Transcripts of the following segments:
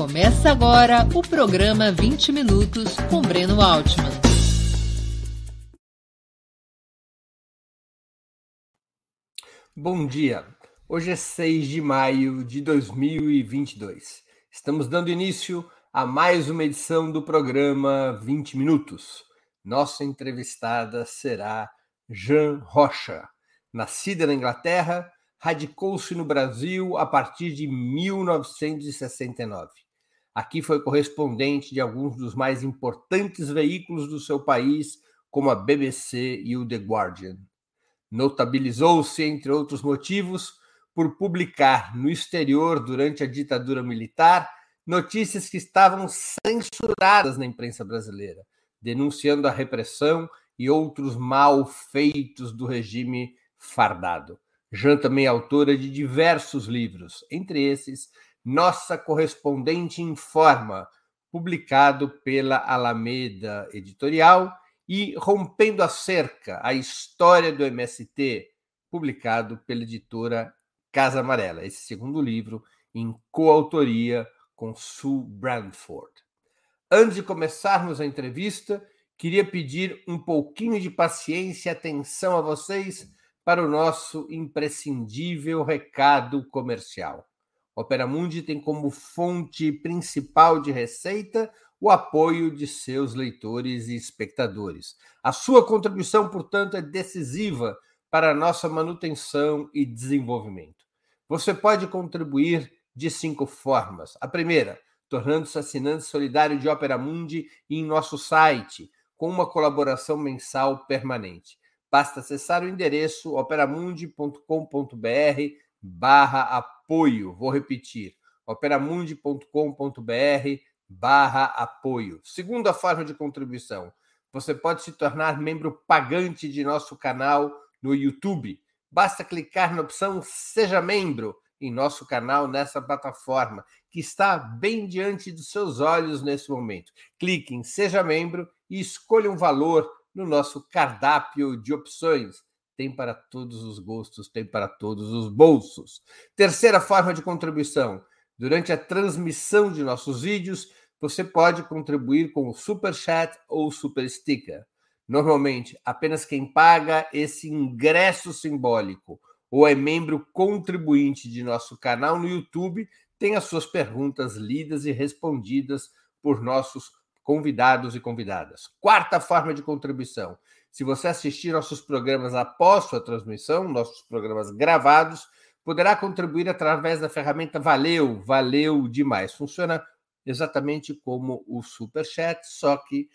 Começa agora o programa 20 Minutos com Breno Altman. Bom dia. Hoje é 6 de maio de 2022. Estamos dando início a mais uma edição do programa 20 Minutos. Nossa entrevistada será Jean Rocha. Nascida na Inglaterra, radicou-se no Brasil a partir de 1969. Aqui foi correspondente de alguns dos mais importantes veículos do seu país, como a BBC e o The Guardian. Notabilizou-se, entre outros motivos, por publicar no exterior, durante a ditadura militar, notícias que estavam censuradas na imprensa brasileira, denunciando a repressão e outros malfeitos do regime fardado. Jean também é autora de diversos livros, entre esses Nossa Correspondente Informa, publicado pela Alameda Editorial, e Rompendo a Cerca, a História do MST, publicado pela editora Casa Amarela. Esse segundo livro em coautoria com Sue Brandford. Antes de começarmos a entrevista, queria pedir um pouquinho de paciência e atenção a vocês para o nosso imprescindível recado comercial. Opera Mundi tem como fonte principal de receita o apoio de seus leitores e espectadores. A sua contribuição, portanto, é decisiva para a nossa manutenção e desenvolvimento. Você pode contribuir de cinco formas. A primeira, tornando-se assinante solidário de Opera Mundi em nosso site, com uma colaboração mensal permanente. Basta acessar o endereço operamundi.com.br barra apoio. Vou repetir, operamundi.com.br barra apoio. Segunda forma de contribuição, você pode se tornar membro pagante de nosso canal no YouTube. Basta clicar na opção Seja Membro em nosso canal nessa plataforma, que está bem diante dos seus olhos nesse momento. Clique em Seja Membro e escolha um valor no nosso cardápio de opções. Tem para todos os gostos, tem para todos os bolsos. Terceira forma de contribuição: durante a transmissão de nossos vídeos, você pode contribuir com o Super Chat ou Super Sticker. Normalmente, apenas quem paga esse ingresso simbólico ou é membro contribuinte de nosso canal no YouTube tem as suas perguntas lidas e respondidas por nossos convidados e convidadas. Quarta forma de contribuição. Se você assistir nossos programas após sua transmissão, nossos programas gravados, poderá contribuir através da ferramenta Valeu, valeu demais. Funciona exatamente como o Super Chat, só que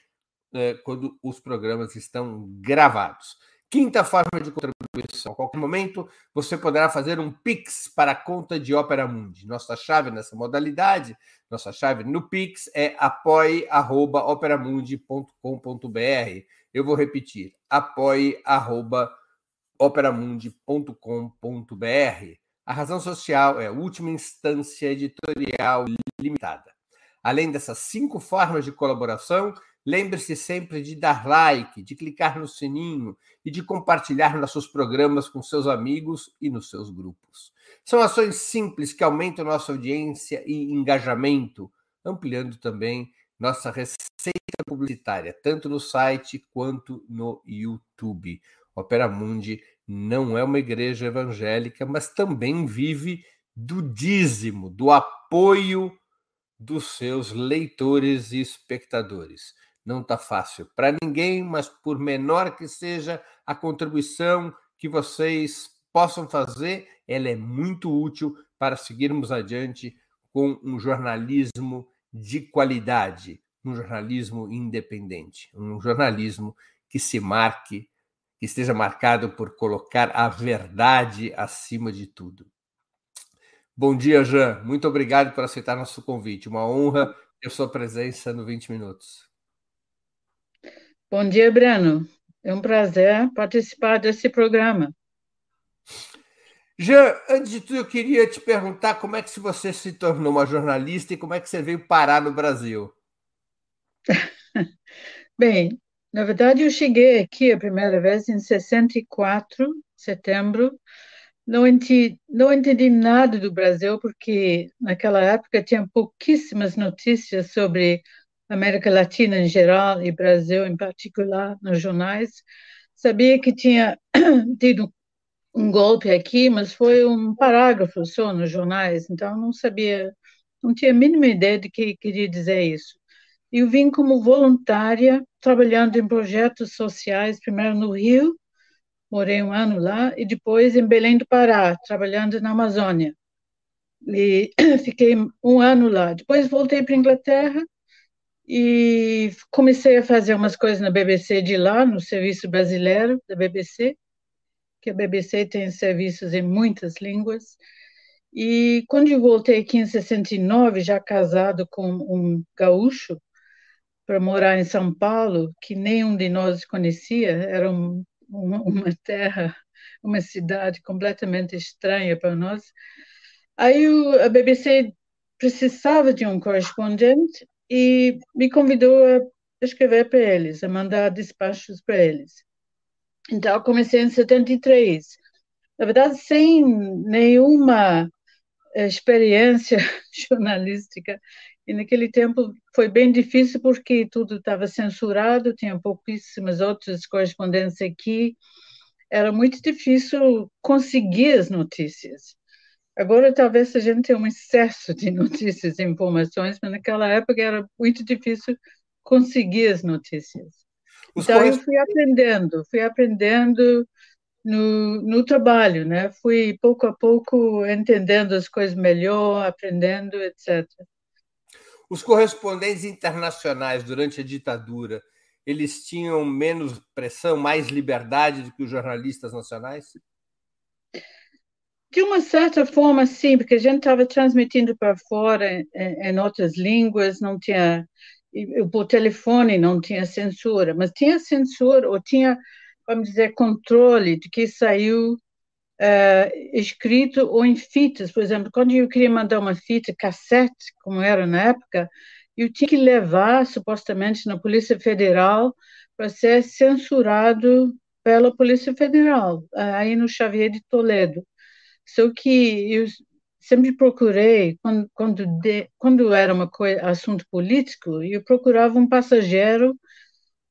é, quando os programas estão gravados. Quinta forma de contribuição. A qualquer momento, você poderá fazer um Pix para a conta de Opera Mundi. Nossa chave nessa modalidade, nossa chave no Pix é apoie.operamundi.com.br. Eu vou repetir, apoie.operamundi.com.br. A razão social é a última instância editorial limitada. Além dessas cinco formas de colaboração, Lembre-se sempre de dar like, de clicar no sininho e de compartilhar nossos programas com seus amigos e nos seus grupos. São ações simples que aumentam nossa audiência e engajamento, ampliando também nossa receita publicitária, tanto no site quanto no YouTube. Opera Mundi não é uma igreja evangélica, mas também vive do dízimo, do apoio dos seus leitores e espectadores não está fácil para ninguém, mas por menor que seja a contribuição que vocês possam fazer, ela é muito útil para seguirmos adiante com um jornalismo de qualidade, um jornalismo independente, um jornalismo que se marque, que esteja marcado por colocar a verdade acima de tudo. Bom dia, Jean. Muito obrigado por aceitar nosso convite. Uma honra ter sua presença no 20 Minutos. Bom dia, Breno. É um prazer participar desse programa. Jean, antes de tudo, eu queria te perguntar como é que você se tornou uma jornalista e como é que você veio parar no Brasil. Bem, na verdade, eu cheguei aqui a primeira vez em 64, setembro, não entendi, não entendi nada do Brasil, porque naquela época tinha pouquíssimas notícias sobre América Latina em geral e Brasil em particular nos jornais. Sabia que tinha tido um golpe aqui, mas foi um parágrafo só nos jornais, então não sabia, não tinha a mínima ideia de que queria dizer isso. Eu vim como voluntária, trabalhando em projetos sociais, primeiro no Rio, morei um ano lá, e depois em Belém do Pará, trabalhando na Amazônia. E fiquei um ano lá. Depois voltei para Inglaterra e comecei a fazer umas coisas na BBC de lá, no serviço brasileiro da BBC, que a BBC tem serviços em muitas línguas. E quando eu voltei aqui em 69, já casado com um gaúcho, para morar em São Paulo, que nenhum de nós conhecia, era um, uma, uma terra, uma cidade completamente estranha para nós. Aí o, a BBC precisava de um correspondente e me convidou a escrever para eles, a mandar despachos para eles. Então, comecei em 73. Na verdade, sem nenhuma experiência jornalística. E naquele tempo foi bem difícil porque tudo estava censurado, tinha pouquíssimas outras correspondências aqui. Era muito difícil conseguir as notícias. Agora talvez a gente tenha um excesso de notícias e informações, mas naquela época era muito difícil conseguir as notícias. Os então eu fui aprendendo, fui aprendendo no, no trabalho, né? Fui pouco a pouco entendendo as coisas melhor, aprendendo, etc. Os correspondentes internacionais durante a ditadura, eles tinham menos pressão, mais liberdade do que os jornalistas nacionais? De uma certa forma, sim, porque a gente estava transmitindo para fora em, em, outras línguas, não tinha por telefone não tinha censura, mas tinha censura ou tinha, vamos dizer, controle de que saiu uh, escrito ou em fitas. Por exemplo, quando eu queria mandar uma fita cassete, como era na época, eu tinha que levar, supostamente, na Polícia Federal para ser censurado pela Polícia Federal, aí no Xavier de Toledo. Só que eu sempre procurei, quando, quando, de, quando era uma assunto político, eu procurava um passageiro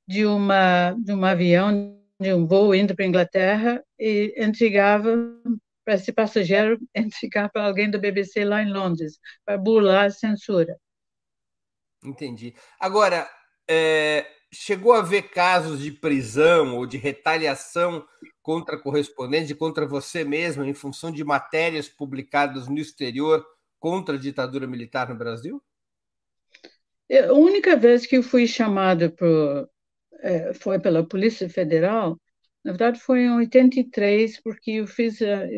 de, uma, de um avião de um voo indo para a Inglaterra e entregava para esse passageiro entregar para alguém da BBC lá em Londres, para burlar a censura. Entendi. Agora, é, chegou a haver casos de prisão ou de retaliação contra correspondentes e contra você mesmo em função de matérias publicadas no exterior contra a ditadura militar no Brasil? A única vez que eu fui chamado por, é, foi pela Polícia Federal, na verdade foi em 83, porque eu fiz é,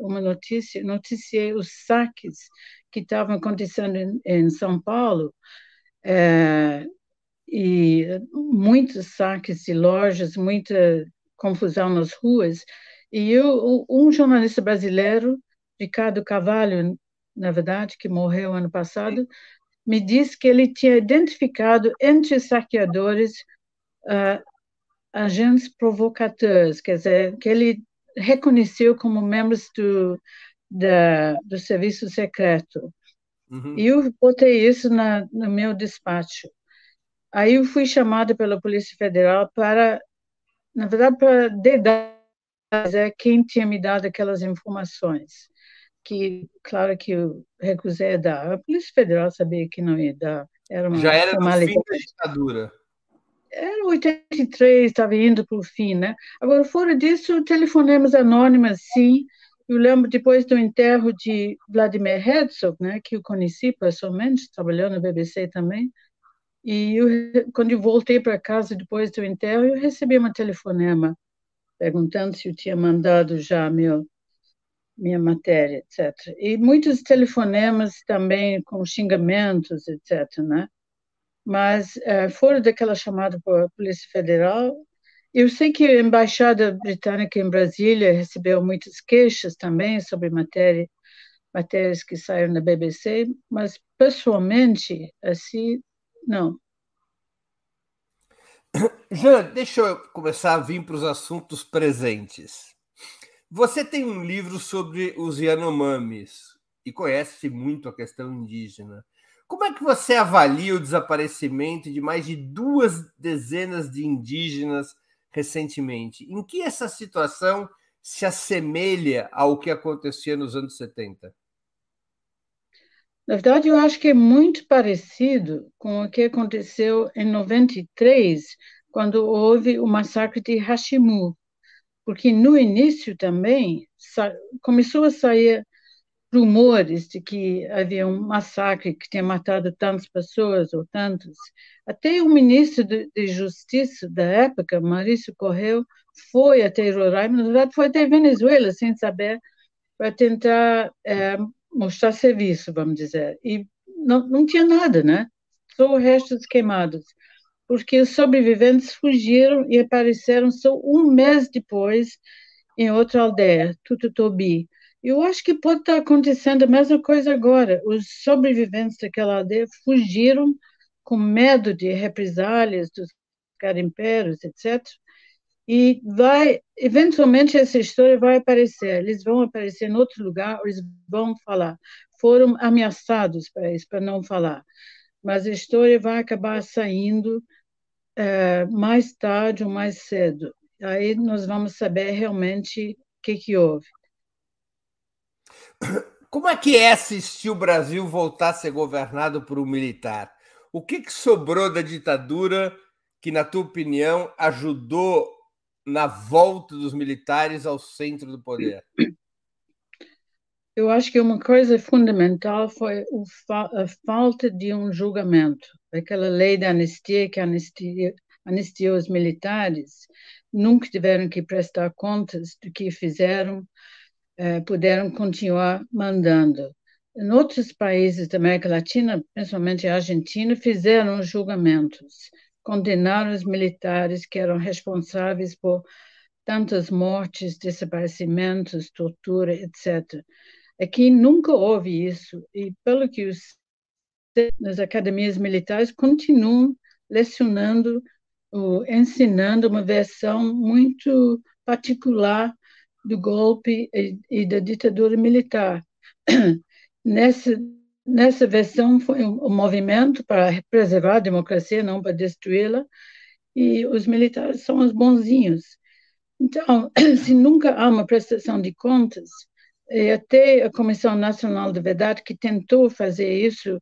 uma notícia, noticiei os saques que estavam acontecendo em, em São Paulo, é, e muitos saques de lojas, muita confusão nas ruas, e eu, um jornalista brasileiro, Ricardo Cavalho, na verdade, que morreu ano passado, me disse que ele tinha identificado entre os saqueadores uh, agentes provocadores, quer dizer, que ele reconheceu como membros do, da, do serviço secreto. Uhum. E eu botei isso na, no meu despacho. Aí eu fui chamada pela Polícia Federal para, na verdade, para dedar quem tinha me dado aquelas informações. Que, claro que eu recusei a dar. A Polícia Federal sabia que não ia dar. Era Já era no fim da ditadura era 83, estava indo para o fim, né? Agora, fora disso, telefonemas anônimas, sim. Eu lembro depois do enterro de Vladimir Herzog, né, que eu conheci pessoalmente, trabalhando na BBC também. E eu, quando eu voltei para casa depois do enterro, eu recebi um telefonema perguntando se eu tinha mandado já meu minha matéria, etc. E muitos telefonemas também com xingamentos, etc. Né? Mas uh, fora daquela chamada a Polícia Federal, eu sei que a Embaixada Britânica em Brasília recebeu muitas queixas também sobre matéria, matérias que saíram na BBC, mas pessoalmente, assim, não. Jean, deixa eu começar a vir para os assuntos presentes. Você tem um livro sobre os Yanomamis e conhece muito a questão indígena. Como é que você avalia o desaparecimento de mais de duas dezenas de indígenas recentemente? Em que essa situação se assemelha ao que acontecia nos anos 70? Na verdade, eu acho que é muito parecido com o que aconteceu em 93, quando houve o massacre de Hashimu, porque no início também começou a sair rumores de que havia um massacre que tinha matado tantas pessoas ou tantos. Até o ministro de, de Justiça da época, Maurício Correio, foi até Roraima, na verdade foi até Venezuela, sem saber, para tentar é, mostrar serviço, vamos dizer. E não, não tinha nada, né? Só restos queimados. Porque os sobreviventes fugiram e apareceram só um mês depois em outra aldeia, Tututobi. Eu acho que pode estar acontecendo a mesma coisa agora. Os sobreviventes daquela aldeia fugiram com medo de represálias dos garimpeiros, etc. E vai, eventualmente essa história vai aparecer, eles vão aparecer em outro lugar, eles vão falar. Foram ameaçados para isso, para não falar. Mas a história vai acabar saindo é, mais tarde ou mais cedo. Aí nós vamos saber realmente o que, que houve. Como é que é assistir o Brasil voltar a ser governado por um militar? O que, que sobrou da ditadura que, na tua opinião, ajudou na volta dos militares ao centro do poder? Eu acho que uma coisa fundamental foi a falta de um julgamento. Aquela lei da anistia que anistia, anistiou os militares, nunca tiveram que prestar contas do que fizeram, eh, puderam continuar mandando. Em outros países da América Latina, principalmente a Argentina, fizeram julgamentos condenaram os militares que eram responsáveis por tantas mortes, desaparecimentos, tortura, etc. Aqui nunca houve isso, e pelo que os nas academias militares continuam lecionando, ensinando uma versão muito particular do golpe e, e da ditadura militar. Nessa Nessa versão foi um, movimento para preservar a democracia, não para destruí-la, e os militares são os bonzinhos. Então, se nunca há uma prestação de contas, e até a Comissão Nacional de Verdade, que tentou fazer isso,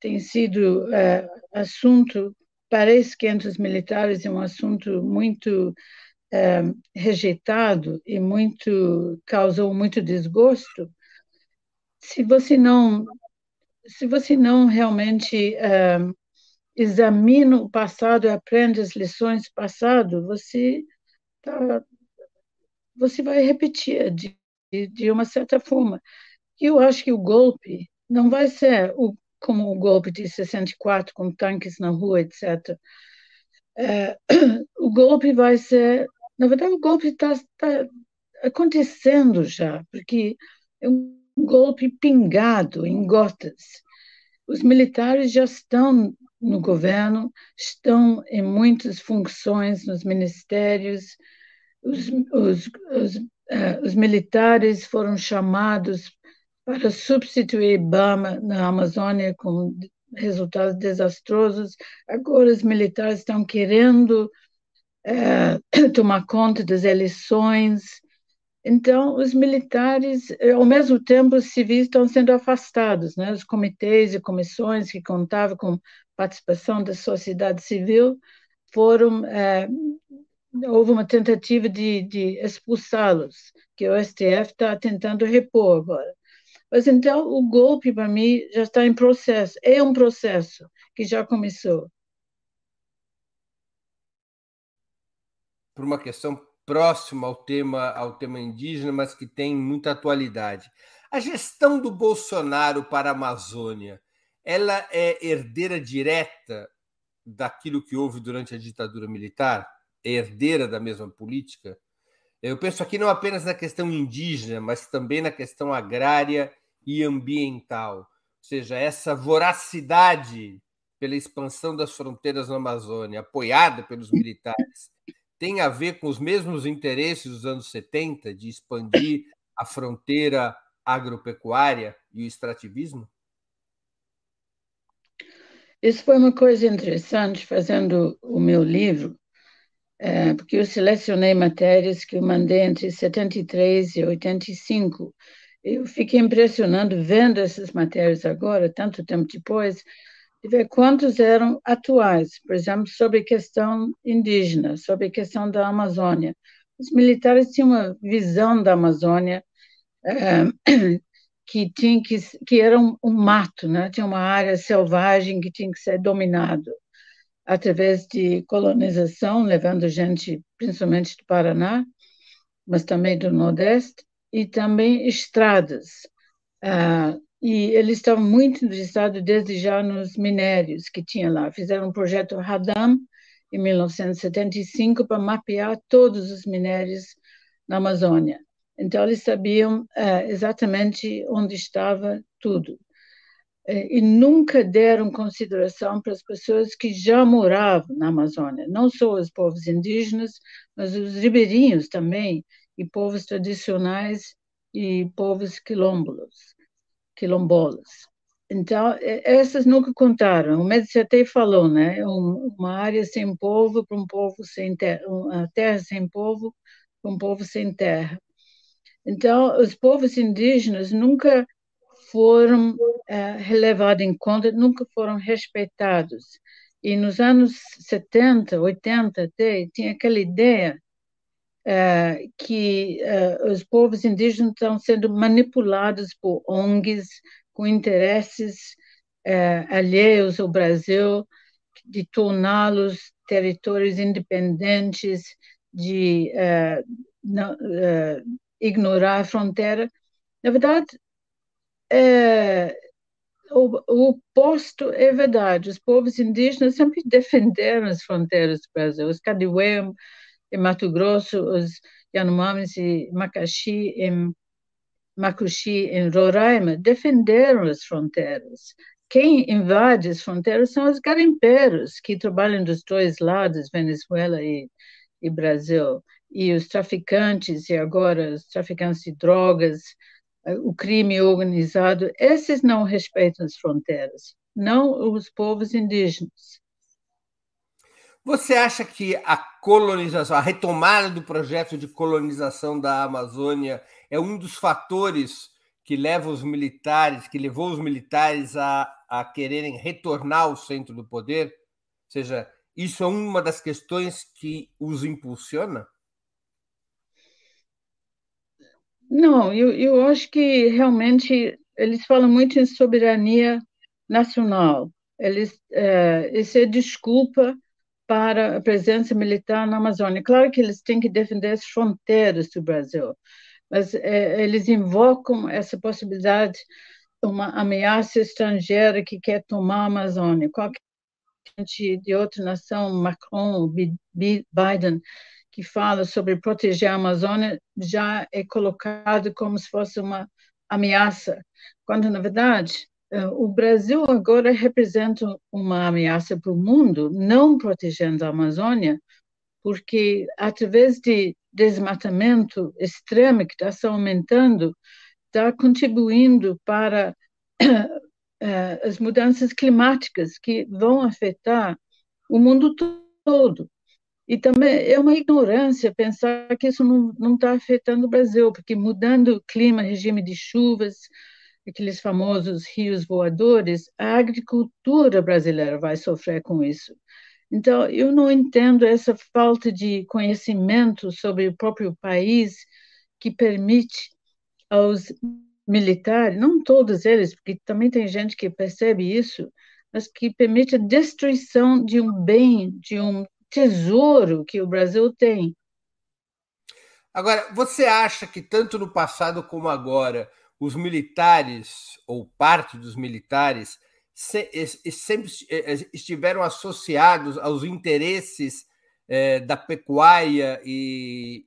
tem sido é, assunto, parece que entre os militares é um assunto muito é, rejeitado e muito causou muito desgosto. Se você não se você não realmente uh, examina o passado e aprende as lições do passado, você tá, você vai repetir de, de uma certa forma. E eu acho que o golpe não vai ser o, como o golpe de 64, com tanques na rua, etc. É, o golpe vai ser. Na verdade, o golpe está tá acontecendo já, porque é um golpe pingado em gotas. Os militares já estão no governo, estão em muitas funções nos ministérios, os, os, os, uh, os militares foram chamados para substituir Ibama na Amazônia com resultados desastrosos. Agora os militares estão querendo uh, tomar conta das eleições, então, os militares, eh, ao mesmo tempo, os civis estão sendo afastados, né? Os comitês e comissões que contavam com participação da sociedade civil foram é, houve uma tentativa de, de expulsá-los, que o STF está tentando repor agora. Mas então o golpe para mim já está em processo, é um processo que já começou. Por uma questão próximo ao tema, ao tema indígena, mas que tem muita atualidade. A gestão do Bolsonaro para a Amazônia, ela é herdeira direta daquilo que houve durante a ditadura militar? É herdeira da mesma política? Eu penso aqui não apenas na questão indígena, mas também na questão agrária e ambiental. Ou seja, essa voracidade pela expansão das fronteiras na Amazônia, apoiada pelos militares, tem a ver com os mesmos interesses dos anos 70 de expandir a fronteira agropecuária e o extrativismo? Isso foi uma coisa interessante fazendo o meu livro, é, porque eu selecionei matérias que eu mandei entre 73 e 85. Eu fiquei impressionado vendo essas matérias agora, tanto tempo depois, de ver quantos eram atuais, por exemplo, sobre questão indígena, sobre questão da Amazônia. Os militares tinham uma visão da Amazônia é, que tinha que, que era um, um, mato, né? tinha uma área selvagem que tinha que ser dominado através de colonização, levando gente, principalmente do Paraná, mas também do Nordeste, e também estradas. Ah, e eles estavam muito interessados desde já nos minérios que tinha lá. Fizeram um projeto Radam em 1975 para mapear todos os minérios na Amazônia. Então eles sabiam uh, exatamente onde estava tudo. Uh, e nunca deram consideração para as pessoas que já moravam na Amazônia, não só os povos indígenas, mas os ribeirinhos também, e povos tradicionais e povos quilombolas quilombolas. Então, essas nunca contaram. O Médici até falou, né? Uma área sem povo para um povo sem terra, uma terra sem povo para um povo sem terra. Então, os povos indígenas nunca foram é, relevados em conta, nunca foram respeitados. E nos anos 70, 80 até, tinha aquela ideia uh, que uh, os povos indígenas estão sendo manipulados por ONGs com interesses uh, alheios ao Brasil, de torná-los territórios independentes, de não, ignorar a fronteira. Na verdade, o, o oposto é verdade. Os povos indígenas sempre defenderam as fronteiras do Brasil. Os Cadiuê em Mato Grosso, os Yanomamis e Macaxi em Macuxi, em Roraima, defenderam as fronteiras. Quem invade as fronteiras são os garimpeiros, que trabalham dos dois lados, Venezuela e, e Brasil. E os traficantes, e agora os traficantes de drogas, eh, o crime organizado, esses não respeitam as fronteiras, não os povos indígenas. Você acha que a colonização, a retomada do projeto de colonização da Amazônia é um dos fatores que leva os militares, que levou os militares a, a quererem retornar ao centro do poder? Ou seja, isso é uma das questões que os impulsiona? Não, eu, eu acho que realmente eles falam muito em soberania nacional. Eles, é, isso é desculpa para a presença militar na Amazônia. Claro que eles têm que defender as fronteiras do Brasil, mas é, eles invocam essa possibilidade uma ameaça estrangeira que quer tomar a Amazônia. Qualquer gente de outra nação, Macron, Biden, que fala sobre proteger a Amazônia, já é colocado como se fosse uma ameaça, quando, na verdade, o Brasil agora representa uma ameaça para o mundo, não protegendo a Amazônia, porque através de desmatamento extremo que está se aumentando, está contribuindo para eh, as mudanças climáticas que vão afetar o mundo todo. E também é uma ignorância pensar que isso não está afetando o Brasil, porque mudando o clima, regime de chuvas, aqueles famosos rios voadores, a agricultura brasileira vai sofrer com isso. Então, eu não entendo essa falta de conhecimento sobre o próprio país que permite aos militares, não todos eles, porque também tem gente que percebe isso, mas que permite a destruição de um bem, de um tesouro que o Brasil tem. Agora, você acha que tanto no passado como agora os militares, ou parte dos militares, sempre estiveram associados aos interesses é, da pecuária e,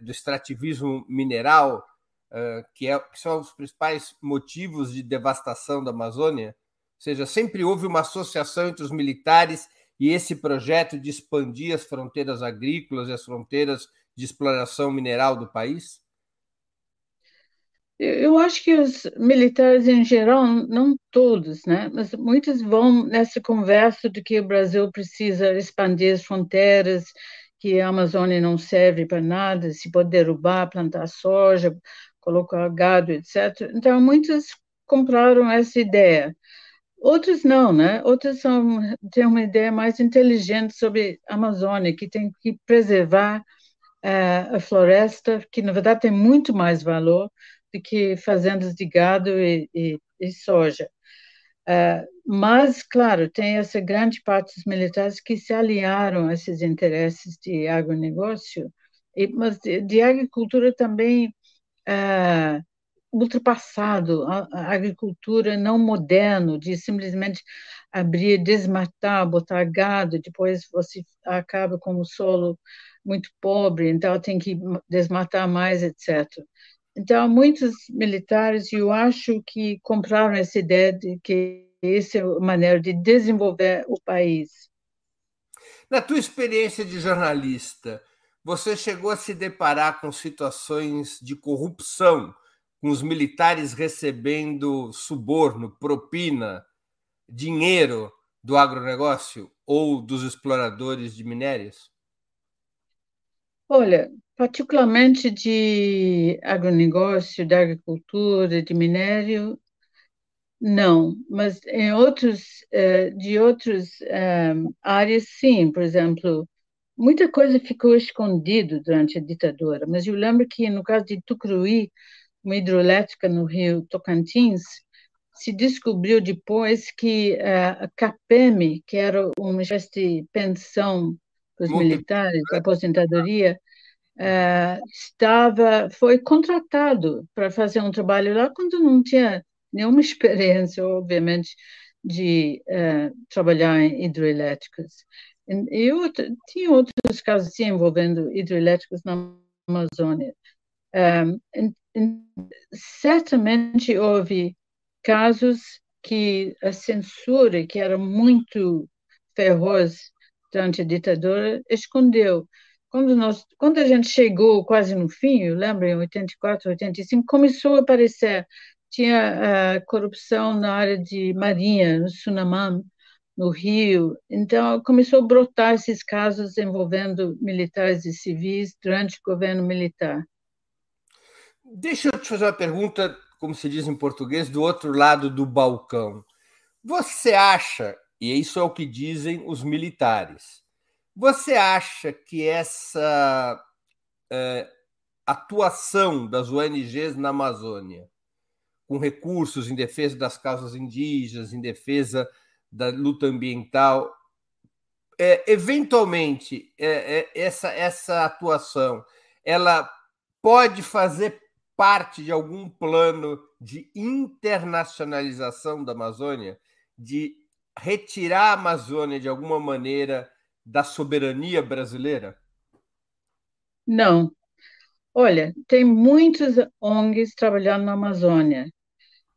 do extrativismo mineral, que, é, que são os principais motivos de devastação da Amazônia? Ou seja, sempre houve uma associação entre os militares e esse projeto de expandir as fronteiras agrícolas e as fronteiras de exploração mineral do país? Eu acho que os militares em geral, não todos, né, mas muitos vão nessa conversa de que o Brasil precisa expandir as fronteiras, que a Amazônia não serve para nada, se pode derrubar, plantar soja, colocar gado, etc. Então, muitos compraram essa ideia. Outros não, né? Outros são, têm uma ideia mais inteligente sobre a Amazônia, que tem que preservar uh, a floresta, que na verdade tem muito mais valor do que fazendas de gado e, e, e soja. Uh, mas, claro, tem essa grande parte dos militares que se aliaram a esses interesses de agronegócio, e, mas de, de agricultura também uh, ultrapassado, a, a, agricultura não moderno, de simplesmente abrir, desmatar, botar gado, depois você acaba com o solo muito pobre, então tem que desmatar mais, etc. Então, muitos militares, eu acho que compraram essa ideia de que essa é a maneira de desenvolver o país. Na tua experiência de jornalista, você chegou a se deparar com situações de corrupção, com os militares recebendo suborno, propina, dinheiro do agronegócio ou dos exploradores de minérios? Olha, particularmente de agronegócio, de agricultura, de minério, não, mas em outros, eh, de outras eh, áreas, sim. Por exemplo, muita coisa ficou escondido durante a ditadura, mas eu lembro que no caso de Tucuruí, uma hidroelétrica no rio Tocantins, se descobriu depois que eh, a CAPEM, que era uma espécie de pensão para os militares, aposentadoria, estava, foi contratado para fazer um trabalho lá quando não tinha nenhuma experiência, obviamente, de uh, trabalhar em hidroelétricas. E tinha outros casos envolvendo hidroelétricas na Amazônia. Certamente houve casos que a censura, que era muito feroz durante a ditadura, escondeu. Quando, nós, quando a gente chegou quase no fim, eu lembro, em 84, 85, começou a aparecer, tinha uh, corrupção na área de marinha, no Sunamam, no Rio, então começou a brotar esses casos envolvendo militares e civis durante o governo militar. Deixa eu te fazer uma pergunta, como se diz em português, do outro lado do balcão. Você acha, e isso é o que dizem os militares, você acha que essa é, atuação das ONGs na Amazônia, com recursos em defesa das causas indígenas, em defesa da luta ambiental, é, eventualmente é, é, essa, essa atuação ela pode fazer parte de algum plano de internacionalização da Amazônia, de retirar a Amazônia de alguma maneira da soberania brasileira? Não. Olha, tem muitos ONGs trabalhando na Amazônia,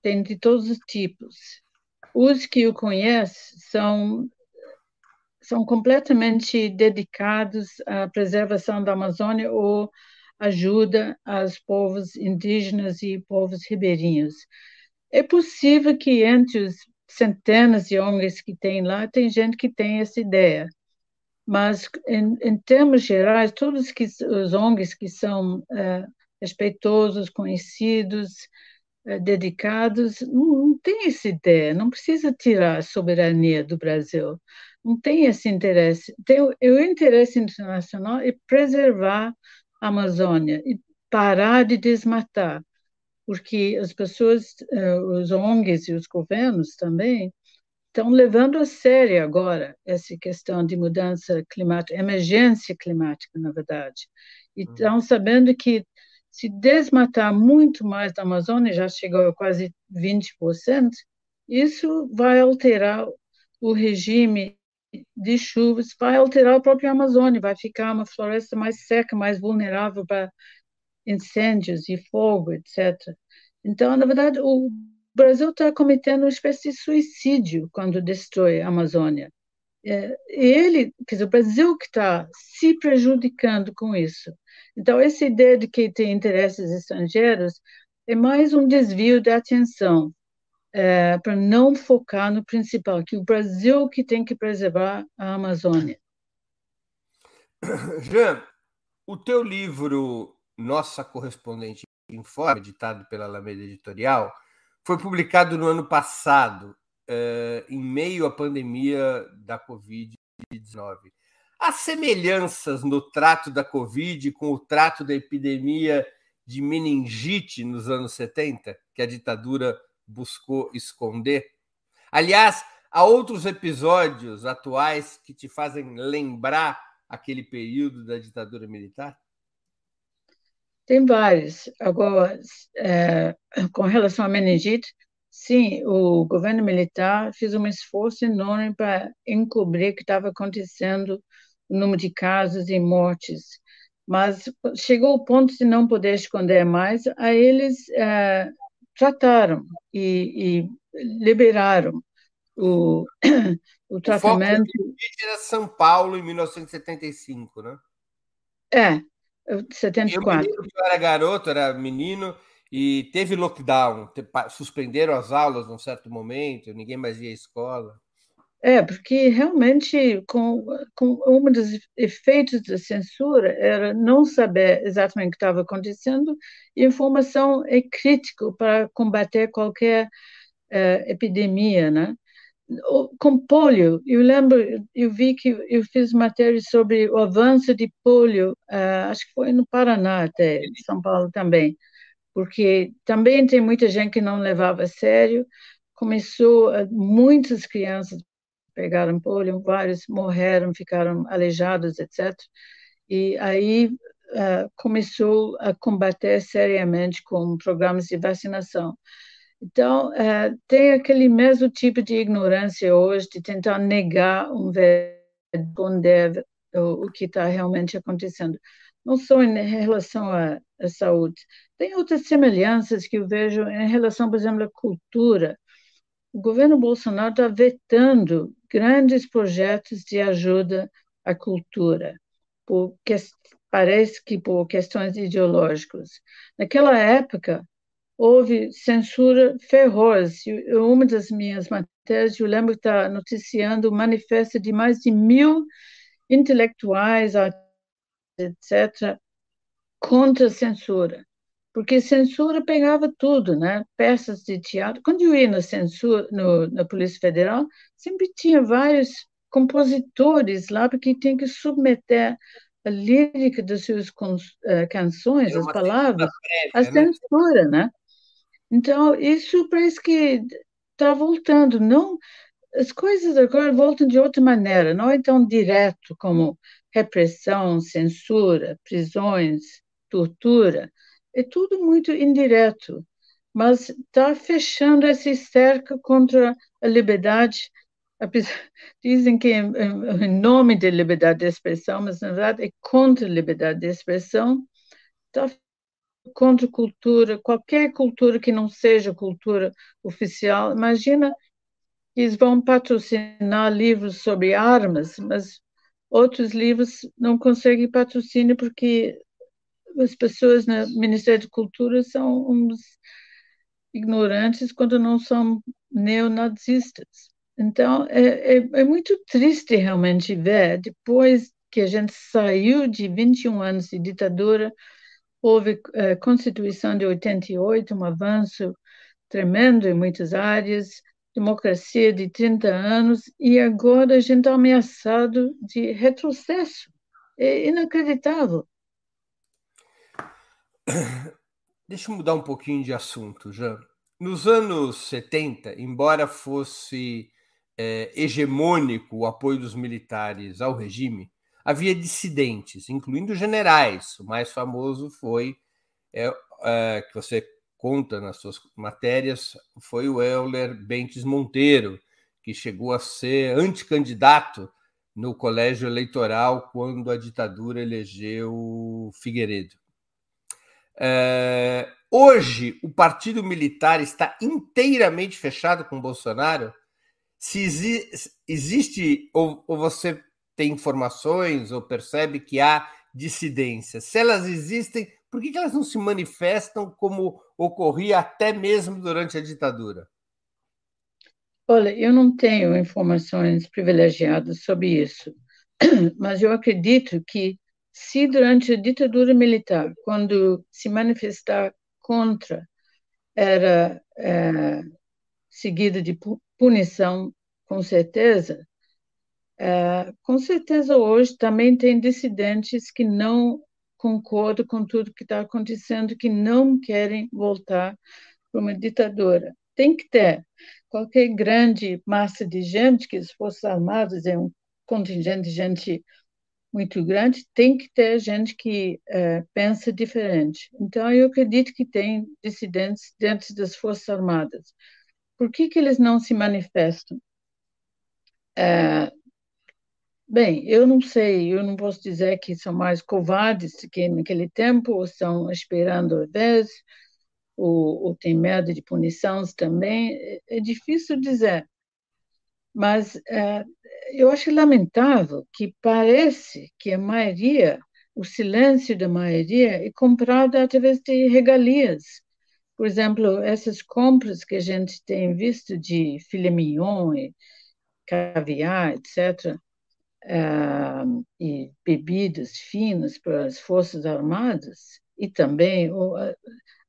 tem de todos os tipos. Os que eu conheço são são completamente dedicados à preservação da Amazônia ou ajuda aos povos indígenas e povos ribeirinhos. É possível que entre os centenas de ONGs que tem lá, tem gente que tem essa ideia mas em, em termos gerais, todos que, os ONGs que são uh, respeitosos, conhecidos, uh, dedicados, não, não tem essa ideia, não precisa tirar a soberania do Brasil, não tem esse interesse. Tem, o interesse internacional é preservar a Amazônia e parar de desmatar, porque as pessoas, uh, os ONGs e os governos também, estão levando a sério agora essa questão de mudança climática, emergência climática, na verdade. E hum. estão sabendo que se desmatar muito mais da Amazônia, já chegou a quase 20%, isso vai alterar o regime de chuvas, vai alterar a própria Amazônia, vai ficar uma floresta mais seca, mais vulnerável para incêndios e fogo, etc. Então, na verdade, o o Brasil está cometendo uma espécie de suicídio quando destrói a Amazônia. É, ele, quer dizer, o Brasil que está se prejudicando com isso. Então, essa ideia de que tem interesses estrangeiros é mais um desvio da atenção é, para não focar no principal, que o Brasil que tem que preservar a Amazônia. Jean, o teu livro Nossa Correspondente Informe, editado pela Alameda Editorial, foi publicado no ano passado, eh, em meio à pandemia da Covid-19. Há semelhanças no trato da Covid com o trato da epidemia de meningite nos anos 70, que a ditadura buscou esconder? Aliás, há outros episódios atuais que te fazem lembrar aquele período da ditadura militar? Tem vários. Agora, é, com relação à meningite, sim, o governo militar fez um esforço enorme para encobrir o que estava acontecendo, o número de casos e mortes. Mas chegou o ponto de não poder esconder mais, aí eles é, trataram e, e, liberaram o, o tratamento. O foco era São Paulo em 1975, né? É, 74. Eu, eu era garoto, era menino, e teve lockdown, suspenderam as aulas num certo momento, ninguém mais ia à escola. É, porque realmente com, com um dos efeitos da censura era não saber exatamente o que estava acontecendo e informação é crítico para combater qualquer uh, epidemia, né? Com polio, eu lembro, eu vi que eu fiz matéria sobre o avanço de polio, uh, acho que foi no Paraná até, São Paulo também, porque também tem muita gente que não levava a sério, começou, uh, muitas crianças pegaram polio, vários morreram, ficaram aleijados, etc. E aí uh, começou a combater seriamente com programas de vacinação. Então, é, tem aquele mesmo tipo de ignorância hoje de tentar negar um esconder o, o que está realmente acontecendo. Não só em relação à, à saúde. Tem outras semelhanças que eu vejo em relação, por exemplo, à cultura. O governo Bolsonaro está vetando grandes projetos de ajuda à cultura, porque parece que por questões ideológicas. Naquela época, houve censura feroz. Uma das minhas matérias, eu lembro que está noticiando o manifesto de mais de mil intelectuais, etc., contra a censura. Porque censura pegava tudo, né? Peças de teatro. Quando eu ia na censura, no, na Polícia Federal, sempre tinha vários compositores lá, porque tinha que submeter a lírica das suas uh, canções, as palavras, à né? censura, né? Então, isso parece que está voltando. Não, as coisas agora voltam de outra maneira, não é tão direto como repressão, censura, prisões, tortura. É tudo muito indireto, mas está fechando essa cerca contra a liberdade. Dizem que é em nome da liberdade de expressão, mas na verdade é contra a liberdade de expressão. Está contra cultura, qualquer cultura que não seja cultura oficial. Imagina eles vão patrocinar livros sobre armas, mas outros livros não conseguem patrocínio porque as pessoas no Ministério da Cultura são uns ignorantes quando não são neonazistas. Então, é, é, é muito triste realmente ver, depois que a gente saiu de 21 anos de ditadura, Houve a eh, Constituição de 88, um avanço tremendo em muitas áreas, democracia de 30 anos, e agora a gente está ameaçado de retrocesso. É inacreditável. Deixa eu mudar um pouquinho de assunto, Jean. Nos anos 70, embora fosse é, hegemônico o apoio dos militares ao regime, havia dissidentes, incluindo generais. O mais famoso foi, é, é, que você conta nas suas matérias, foi o Euler Bentes Monteiro, que chegou a ser anticandidato no colégio eleitoral quando a ditadura elegeu Figueiredo. É, hoje, o partido militar está inteiramente fechado com Bolsonaro se existe ou, ou você tem informações ou percebe que há dissidências. Se elas existem, por que elas não se manifestam como ocorria até mesmo durante a ditadura? Olha, eu não tenho informações privilegiadas sobre isso, mas eu acredito que se durante a ditadura militar, quando se manifestar contra era é, seguida de punição, com certeza, é, com certeza hoje também tem dissidentes que não concordam com tudo que está acontecendo, que não querem voltar para uma ditadura. Tem que ter. Qualquer grande massa de gente, que as Forças Armadas é um contingente de gente muito grande, tem que ter gente que é, pensa diferente. Então, eu acredito que tem dissidentes dentro das Forças Armadas. Por que, que eles não se manifestam? É, Bem, eu não sei, eu não posso dizer que são mais covardes que naquele tempo, ou estão esperando a vez, ou, ou têm medo de punições também, é, é difícil dizer. Mas é, eu acho lamentável que parece que a maioria, o silêncio da maioria é comprado através de regalias. Por exemplo, essas compras que a gente tem visto de filé mignon e caviar, etc., uh, e bebidas finas para as Forças Armadas, e também o,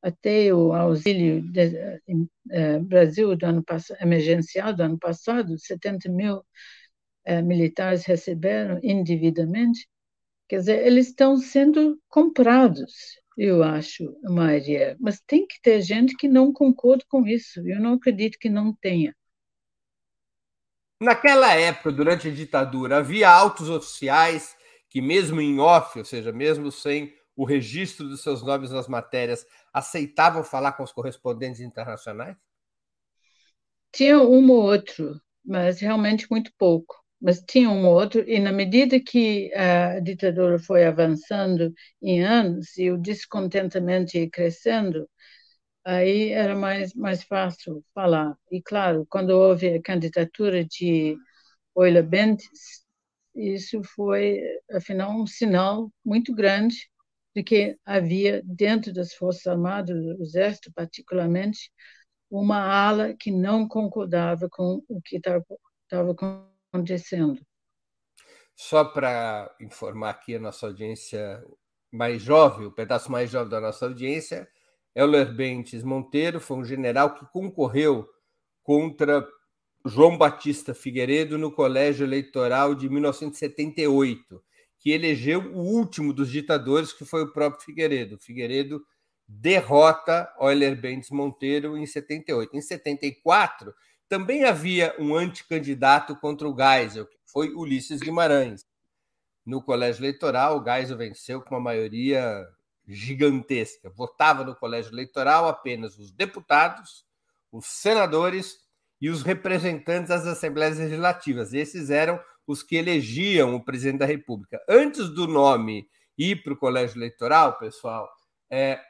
até o auxílio de, uh, Brasil do ano passado, emergencial do ano passado, 70 mil uh, militares receberam indevidamente. Quer dizer, eles estão sendo comprados, eu acho, a maioria. Mas tem que ter gente que não concorda com isso. Eu não acredito que não tenha. Naquela época, durante a ditadura, havia altos oficiais que, mesmo em off, ou seja, mesmo sem o registro dos seus nomes nas matérias, aceitavam falar com os correspondentes internacionais? Tinha um ou outro, mas realmente muito pouco. Mas tinha um ou outro, e na medida que a ditadura foi avançando em anos e o descontentamento ia crescendo, aí era mais, mais fácil falar. E, claro, quando houve a candidatura de Oila Bentes, isso foi, afinal, um sinal muito grande de que havia dentro das Forças Armadas, do Exército particularmente, uma ala que não concordava com o que estava acontecendo. Só para informar aqui a nossa audiência mais jovem, o pedaço mais jovem da nossa audiência, Euler Bentes Monteiro foi um general que concorreu contra João Batista Figueiredo no colégio eleitoral de 1978, que elegeu o último dos ditadores, que foi o próprio Figueiredo. Figueiredo derrota Euler Bentes Monteiro em 78. Em 74, também havia um anticandidato contra o Geisel, que foi Ulisses Guimarães. No colégio eleitoral, o Geisel venceu com uma maioria gigantesca. Votava no colégio eleitoral apenas os deputados, os senadores e os representantes das assembleias legislativas. Esses eram os que elegiam o presidente da República. Antes do nome ir para o colégio eleitoral, pessoal, é,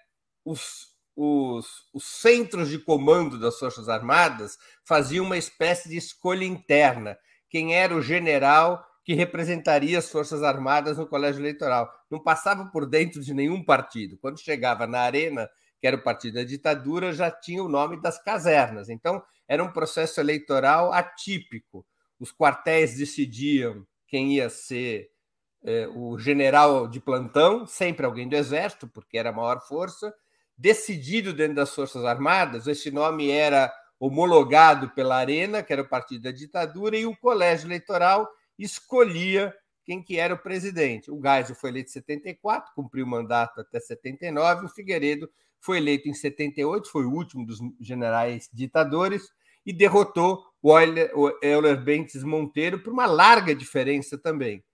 os, os, os centros de comando das Forças Armadas faziam uma espécie de escolha interna. Quem era o general que representaria as Forças Armadas no colégio eleitoral. Não passava por dentro de nenhum partido. Quando chegava na arena, que era o partido da ditadura, já tinha o nome das casernas. Então, era um processo eleitoral atípico. Os quartéis decidiam quem ia ser é, o general de plantão, sempre alguém do Exército, porque era a maior força. Decidido dentro das Forças Armadas, esse nome era homologado pela Arena, que era o partido da ditadura, e o colégio eleitoral escolhia quem que era o presidente. O Geisel foi eleito em 74, cumpriu o mandato até 79, o Figueiredo foi eleito em 78, foi o último dos generais ditadores, e derrotou o Euler, Bentes Monteiro por uma larga diferença também.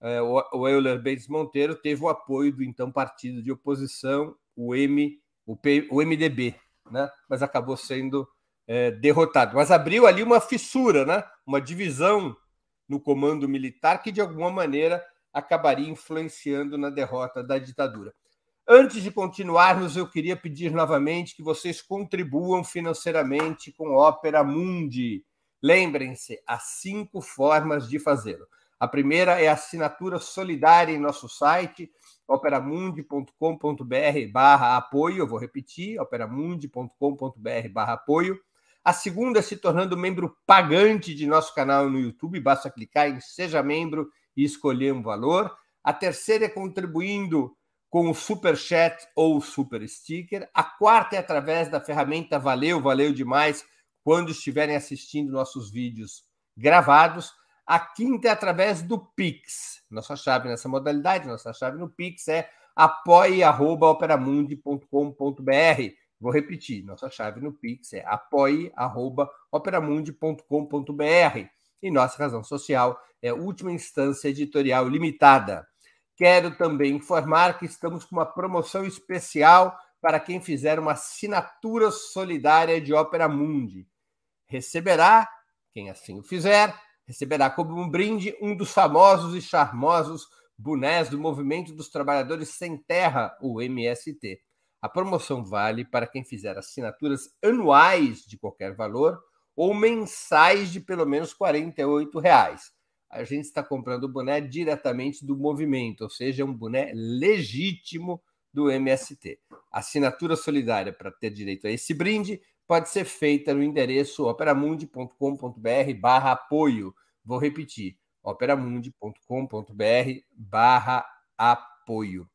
É, o Euler Bentes Monteiro teve o apoio do então partido de oposição, o, M, o, P, o MDB, né? mas acabou sendo é, derrotado. Mas abriu ali uma fissura, né? uma divisão no comando militar que, de alguma maneira, acabaria influenciando na derrota da ditadura. Antes de continuarmos, eu queria pedir novamente que vocês contribuam financeiramente com Ópera Mundi. Lembrem-se, há cinco formas de fazê-lo. A primeira é a assinatura solidária em nosso site, operamundi.com.br barra apoio. Eu vou repetir, operamundi.com.br barra apoio. A segunda se tornando membro pagante de nosso canal no YouTube. Basta clicar em Seja Membro e escolher um valor. A terceira é contribuindo com o Super Chat ou Super Sticker. A quarta é através da ferramenta Valeu, valeu demais, quando estiverem assistindo nossos vídeos gravados. A quinta é através do Pix. Nossa chave nessa modalidade, nossa chave no Pix é apoie.operamundi.com.br. Vou repetir, nossa chave no Pix é apoie.operamundi.com.br. E nossa razão social é Última Instância Editorial Limitada. Quero também informar que estamos com uma promoção especial para quem fizer uma assinatura solidária de Opera Mundi. Receberá, quem assim o fizer, receberá como um brinde um dos famosos e charmosos bonés do Movimento dos Trabalhadores Sem Terra, o MST. A promoção vale para quem fizer assinaturas anuais de qualquer valor ou mensais de pelo menos 48 reais. A gente está comprando o boné diretamente do movimento, ou seja, é um boné legítimo do MST. Assinatura solidária para ter direito a esse brinde pode ser feita no endereço operamundi.com.br barra apoio. Vou repetir, operamundi.com.br barra apoio.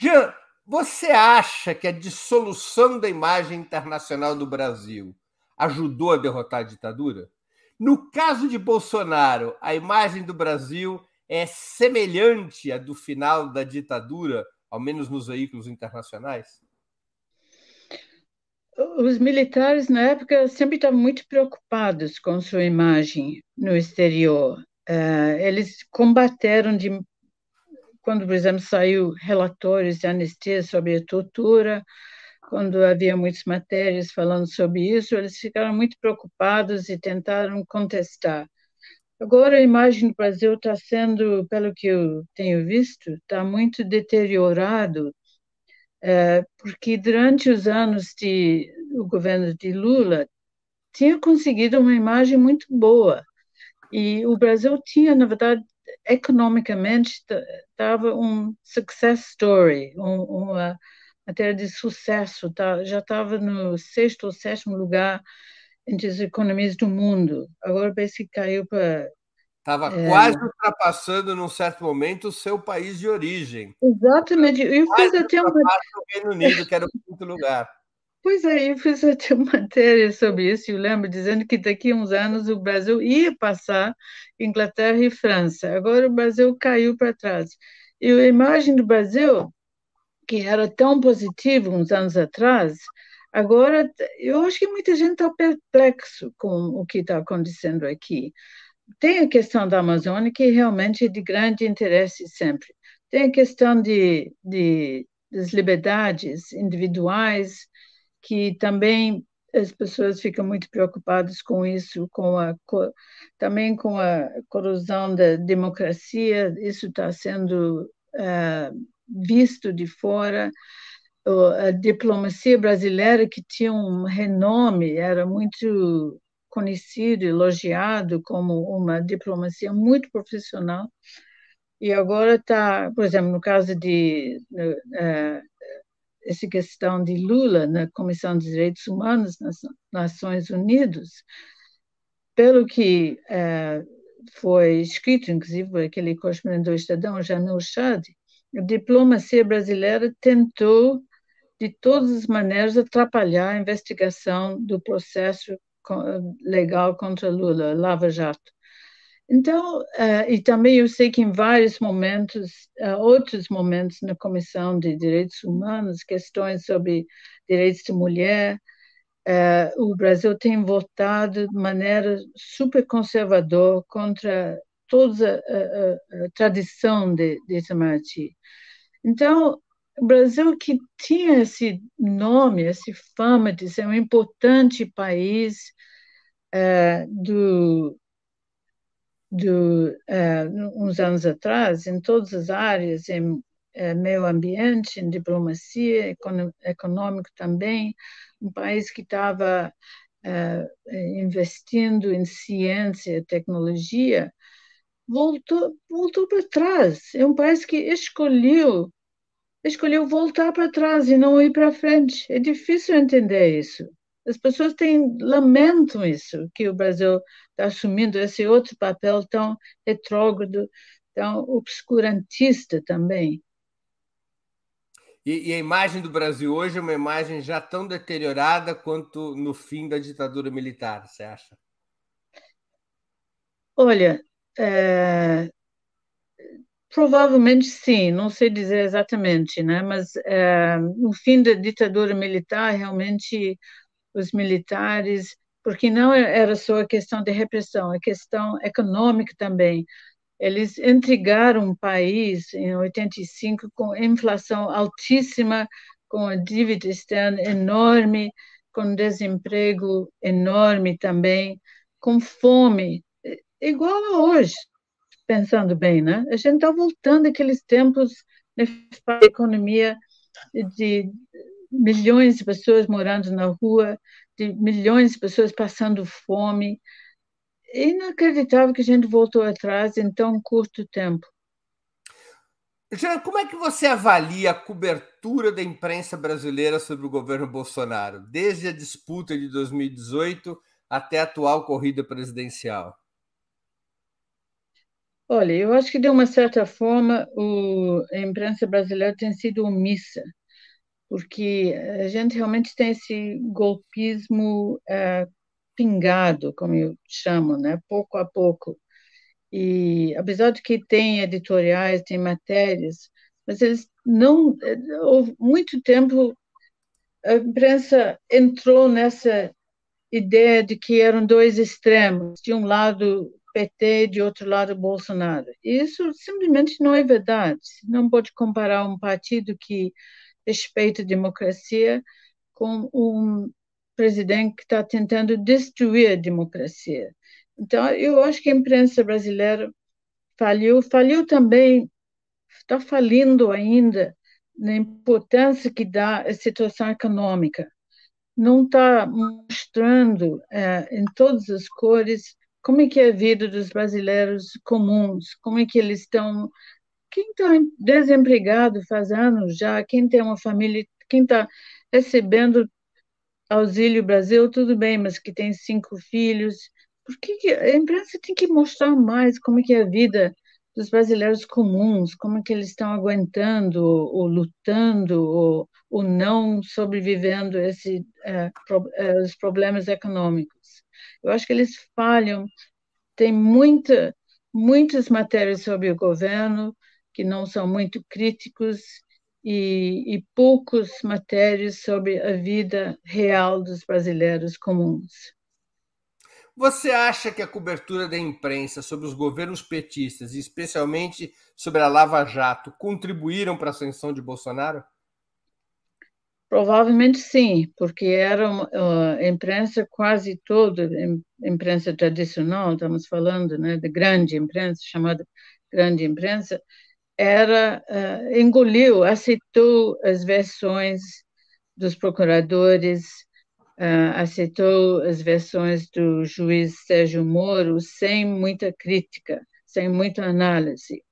Jean, você acha que a dissolução da imagem internacional do Brasil ajudou a derrotar a ditadura? No caso de Bolsonaro, a imagem do Brasil é semelhante à do final da ditadura, ao menos nos veículos internacionais? Os militares, na época, sempre estavam muito preocupados com sua imagem no exterior. Uh, eles combateram de quando, por exemplo, saiu relatórios de anistia sobre a tortura, quando havia muitas matérias falando sobre isso, eles ficaram muito preocupados e tentaram contestar. Agora a imagem do Brasil está sendo, pelo que eu tenho visto, está muito deteriorado é, porque durante os anos de o governo de Lula tinha conseguido uma imagem muito boa e o Brasil tinha, na verdade, economicamente estava um success story, um, uma matéria de sucesso, tá, já estava no sexto ou sétimo lugar entre as economias do mundo. Agora parece que caiu para Estava é... quase ultrapassando, num certo momento, o seu país de origem. Exatamente. Eu fiz até uma. O Reino Unido, que era o quinto lugar. Pois é, eu fiz até uma matéria sobre isso. Eu lembro dizendo que daqui a uns anos o Brasil ia passar Inglaterra e França. Agora o Brasil caiu para trás. E a imagem do Brasil, que era tão positiva uns anos atrás, agora eu acho que muita gente está perplexo com o que está acontecendo aqui. Tem a questão da Amazônia, que realmente é de grande interesse sempre. Tem a questão de, de, das liberdades individuais, que também as pessoas ficam muito preocupadas com isso, com a, também com a corrosão da democracia, isso está sendo uh, visto de fora. A diplomacia brasileira, que tinha um renome, era muito conhecido, elogiado como uma diplomacia muito profissional, e agora está, por exemplo, no caso de uh, essa questão de Lula na Comissão de Direitos Humanos nas Nações Unidas, pelo que uh, foi escrito, inclusive, por aquele correspondente do Estadão, Jamil Chad, a diplomacia brasileira tentou, de todas as maneiras, atrapalhar a investigação do processo legal contra Lula, Lava Jato. Então, uh, e também eu sei que em vários momentos, uh, outros momentos na Comissão de Direitos Humanos, questões sobre direitos de mulher, uh, o Brasil tem votado de maneira super conservadora contra toda a, a, a tradição de, de Itamaraty. Então, o Brasil que tinha esse nome, essa fama de ser um importante país do, do uh, uns anos atrás, em todas as áreas, em uh, meio ambiente, em diplomacia, econômico também, um país que estava uh, investindo em ciência, tecnologia, voltou, voltou para trás. É um país que escolheu escolheu voltar para trás e não ir para frente. É difícil entender isso. As pessoas têm lamentam isso que o Brasil está assumindo esse outro papel tão retrógrado, tão obscurantista também. E, e, a imagem do Brasil hoje é uma imagem já tão deteriorada quanto no fim da ditadura militar, você acha? Olha, é, provavelmente sim, não sei dizer exatamente, né? Mas é, no fim da ditadura militar, realmente os militares, porque não era só a questão de repressão, a questão econômica também. Eles entregaram um país em 85 com inflação altíssima, com a dívida externa enorme, com desemprego enorme também, com fome, igual a hoje, pensando bem, né? A gente está voltando àqueles tempos da economia de milhões de pessoas morando na rua, de milhões de pessoas passando fome, é inacreditável que a gente voltou atrás em tão curto tempo. Jean, como é que você avalia a cobertura da imprensa brasileira sobre o governo Bolsonaro, desde a disputa de 2018 até a atual corrida presidencial? Olha, eu acho que de uma certa forma o, a imprensa brasileira tem sido omissa, porque a gente realmente tem esse golpismo é, pingado, como eu chamo, né? pouco a pouco. E apesar de que tem editoriais, tem matérias, mas eles não. Houve muito tempo a imprensa entrou nessa ideia de que eram dois extremos, de um lado PT, de outro lado Bolsonaro. E isso simplesmente não é verdade. Não pode comparar um partido que respeita a democracia com um presidente que está tentando destruir a democracia. Então, eu acho que a imprensa brasileira faliu, faliu também, está falindo ainda na importância que dá a situação econômica. Não está mostrando é, em todas as cores como é que é a vida dos brasileiros comuns, como é que eles estão quem está desempregado faz anos já, quem tem uma família, quem está recebendo Auxílio Brasil, tudo bem, mas que tem cinco filhos. Por que, a imprensa tem que mostrar mais como é que é a vida dos brasileiros comuns, como é que eles estão aguentando, ou, lutando, ou, ou não sobrevivendo esse, é, pro, é, os problemas econômicos. Eu acho que eles falham. Tem muita, muitas matérias sobre o governo que não são muito críticos e, e poucas matérias sobre a vida real dos brasileiros comuns. Você acha que a cobertura da imprensa sobre os governos petistas, especialmente sobre a Lava Jato, contribuíram para a ascensão de Bolsonaro? Provavelmente sim, porque era a imprensa quase toda, imprensa tradicional, estamos falando né, da grande imprensa, chamada grande imprensa, era uh, engoliu, aceitou as versões dos procuradores, uh, aceitou as versões do juiz Sérgio Moro sem muita crítica, sem muita análise.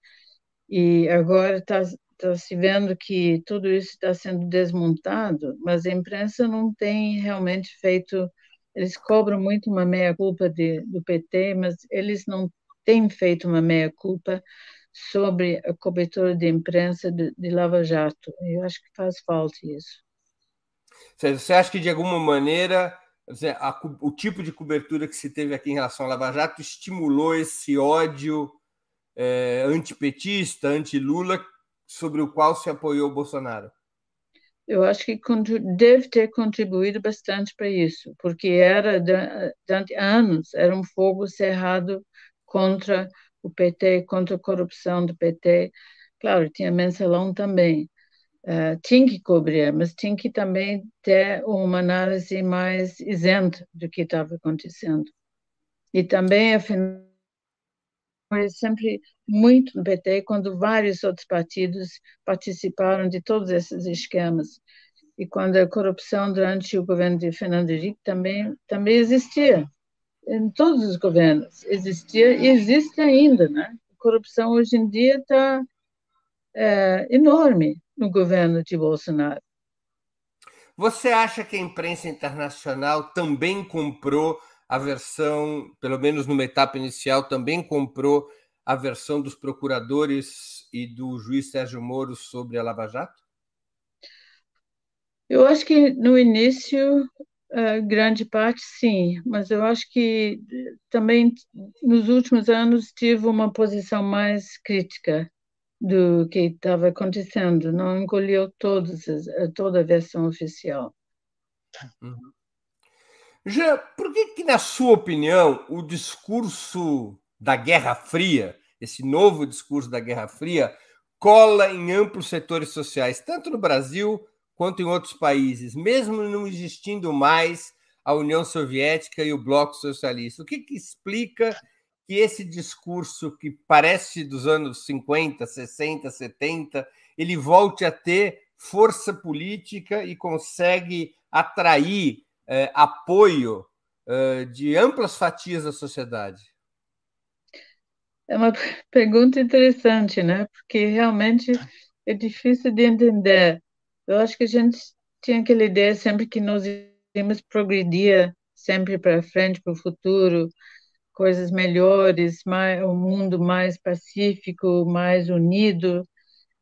E agora está tá se vendo que tudo isso está sendo desmontado, mas a imprensa não tem realmente feito. Eles cobram muito uma meia-culpa do PT, mas eles não têm feito uma meia-culpa sobre a cobertura de imprensa de, de Lava Jato. Eu acho que faz falta isso. Você acha que, de alguma maneira, o tipo de cobertura que se teve aqui em relação à Lava Jato estimulou esse ódio é, antipetista, anti-Lula, sobre o qual se apoiou o Bolsonaro? Eu acho que deve ter contribuído bastante para isso, porque era durante anos era um fogo cerrado contra o PT, contra a corrupção do PT. Claro, tinha mensalão também. Uh, tinha que cobrir, mas tinha que também ter uma análise mais isenta do que estava acontecendo. E também, afinal, foi sempre muito no PT, quando vários outros partidos participaram de todos esses esquemas. e quando a corrupção durante o governo de Fernando Henrique também também existia em todos os governos existia e existe ainda, né? A corrupção hoje em dia está é, enorme no governo de Bolsonaro. Você acha que a imprensa internacional também comprou a versão, pelo menos numa etapa inicial, também comprou a versão dos procuradores e do juiz Sérgio Moro sobre a Lava Jato? Eu acho que no início, grande parte sim, mas eu acho que também nos últimos anos tive uma posição mais crítica do que estava acontecendo, não engoliu todos, toda a versão oficial. Uhum. Já, por que, que, na sua opinião, o discurso da Guerra Fria, esse novo discurso da Guerra Fria, cola em amplos setores sociais, tanto no Brasil quanto em outros países, mesmo não existindo mais a União Soviética e o Bloco Socialista? O que, que explica que esse discurso que parece dos anos 50, 60, 70, ele volte a ter força política e consegue atrair é, apoio é, de amplas fatias da sociedade? É uma pergunta interessante, né? Porque realmente é difícil de entender. Eu acho que a gente tinha aquela ideia sempre que nós íamos progredir sempre para frente, para o futuro, coisas melhores, mais, um mundo mais pacífico, mais unido.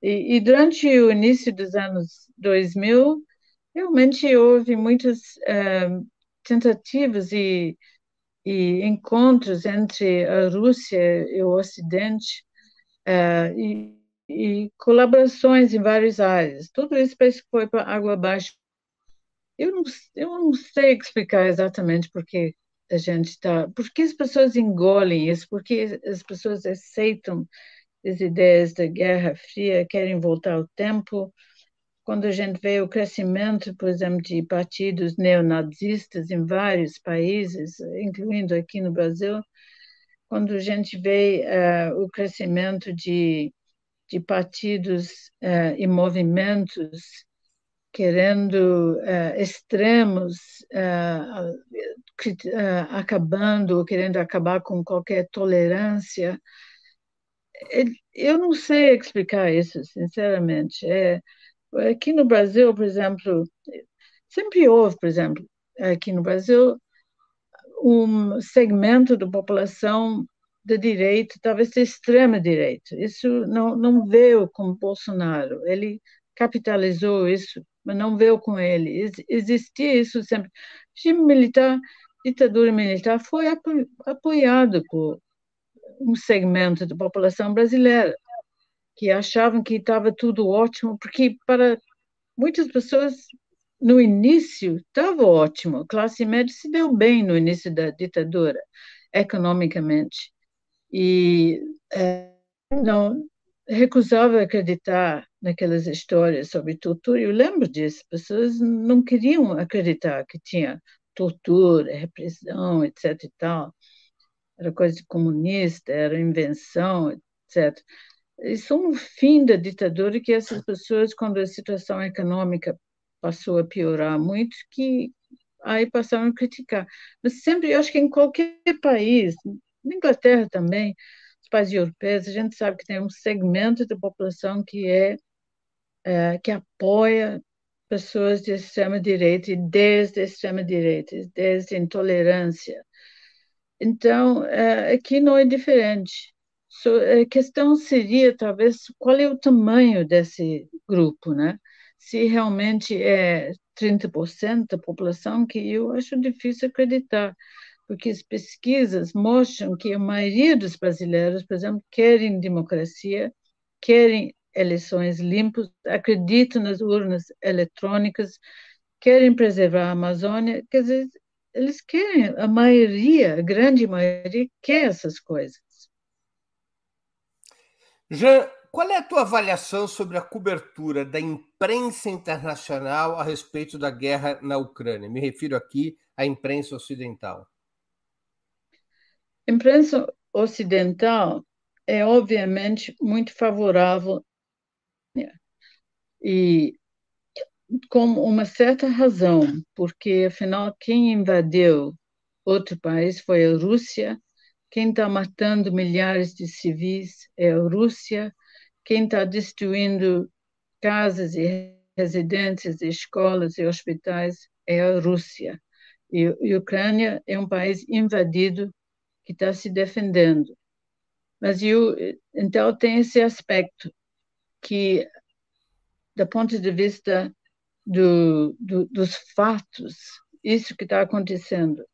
E, e, durante o início dos anos 2000, realmente houve muitas uh, tentativas e, e, encontros entre a Rússia e o Ocidente uh, e, e, colaborações em várias áreas. Tudo isso parece que foi para água abaixo. Eu não, eu não sei explicar exatamente porque a gente está. Por que as pessoas engolem isso? Por que as pessoas aceitam as ideias da Guerra Fria, querem voltar ao tempo? Quando a gente vê o crescimento, por exemplo, de partidos neonazistas em vários países, incluindo aqui no Brasil, quando a gente vê uh, o crescimento de, de partidos uh, e movimentos querendo uh, extremos, uh, uh, acabando querendo acabar com qualquer tolerância. Eu não sei explicar isso, sinceramente. É, aqui no Brasil, por exemplo, sempre houve, por exemplo, aqui no Brasil, um segmento da população da direita, talvez da extrema direita. Isso não, não veio com Bolsonaro. Ele capitalizou isso mas não veio com ele. Existia isso sempre. Regime militar, ditadura militar, foi apoiado por um segmento da população brasileira que achavam que estava tudo ótimo, porque para muitas pessoas no início estava ótimo, a classe média se deu bem no início da ditadura, economicamente. E é, não recusava acreditar naquelas histórias sobre tortura. Eu lembro disso, pessoas não queriam acreditar que tinha tortura, repressão, etc. e tal. Era coisa comunista, era invenção, etc. Isso um fim da ditadura que essas pessoas, quando a situação econômica passou a piorar muito, que aí passaram a criticar. Mas sempre, eu acho que em qualquer país, na Inglaterra também, os países europeus, a gente sabe que tem um segmento da população que é é, que apoia pessoas de extrema-direita e desde a extrema-direita, desde intolerância. Então, é, aqui não é diferente. a questão seria, talvez, qual é o tamanho desse grupo, né? Se realmente é 30% da população, que eu acho difícil acreditar, porque as pesquisas mostram que a maioria dos brasileiros, por exemplo, querem democracia, querem eleições limpas, acreditam nas urnas eletrônicas, querem preservar a Amazônia, quer dizer, eles querem, a maioria, a grande maioria, quer essas coisas. Jean, qual é a tua avaliação sobre a cobertura da imprensa internacional a respeito da guerra na Ucrânia? Me refiro aqui à imprensa ocidental. A imprensa ocidental é obviamente muito favorável e com uma certa razão, porque afinal quem invadiu outro país foi a Rússia, quem está matando milhares de civis é a Rússia, quem está destruindo casas e residências, escolas e hospitais é a Rússia. E a Ucrânia é um país invadido que está se defendendo. Mas eu, então tem esse aspecto que, do ponto de vista do, do, dos fatos, isso que está acontecendo.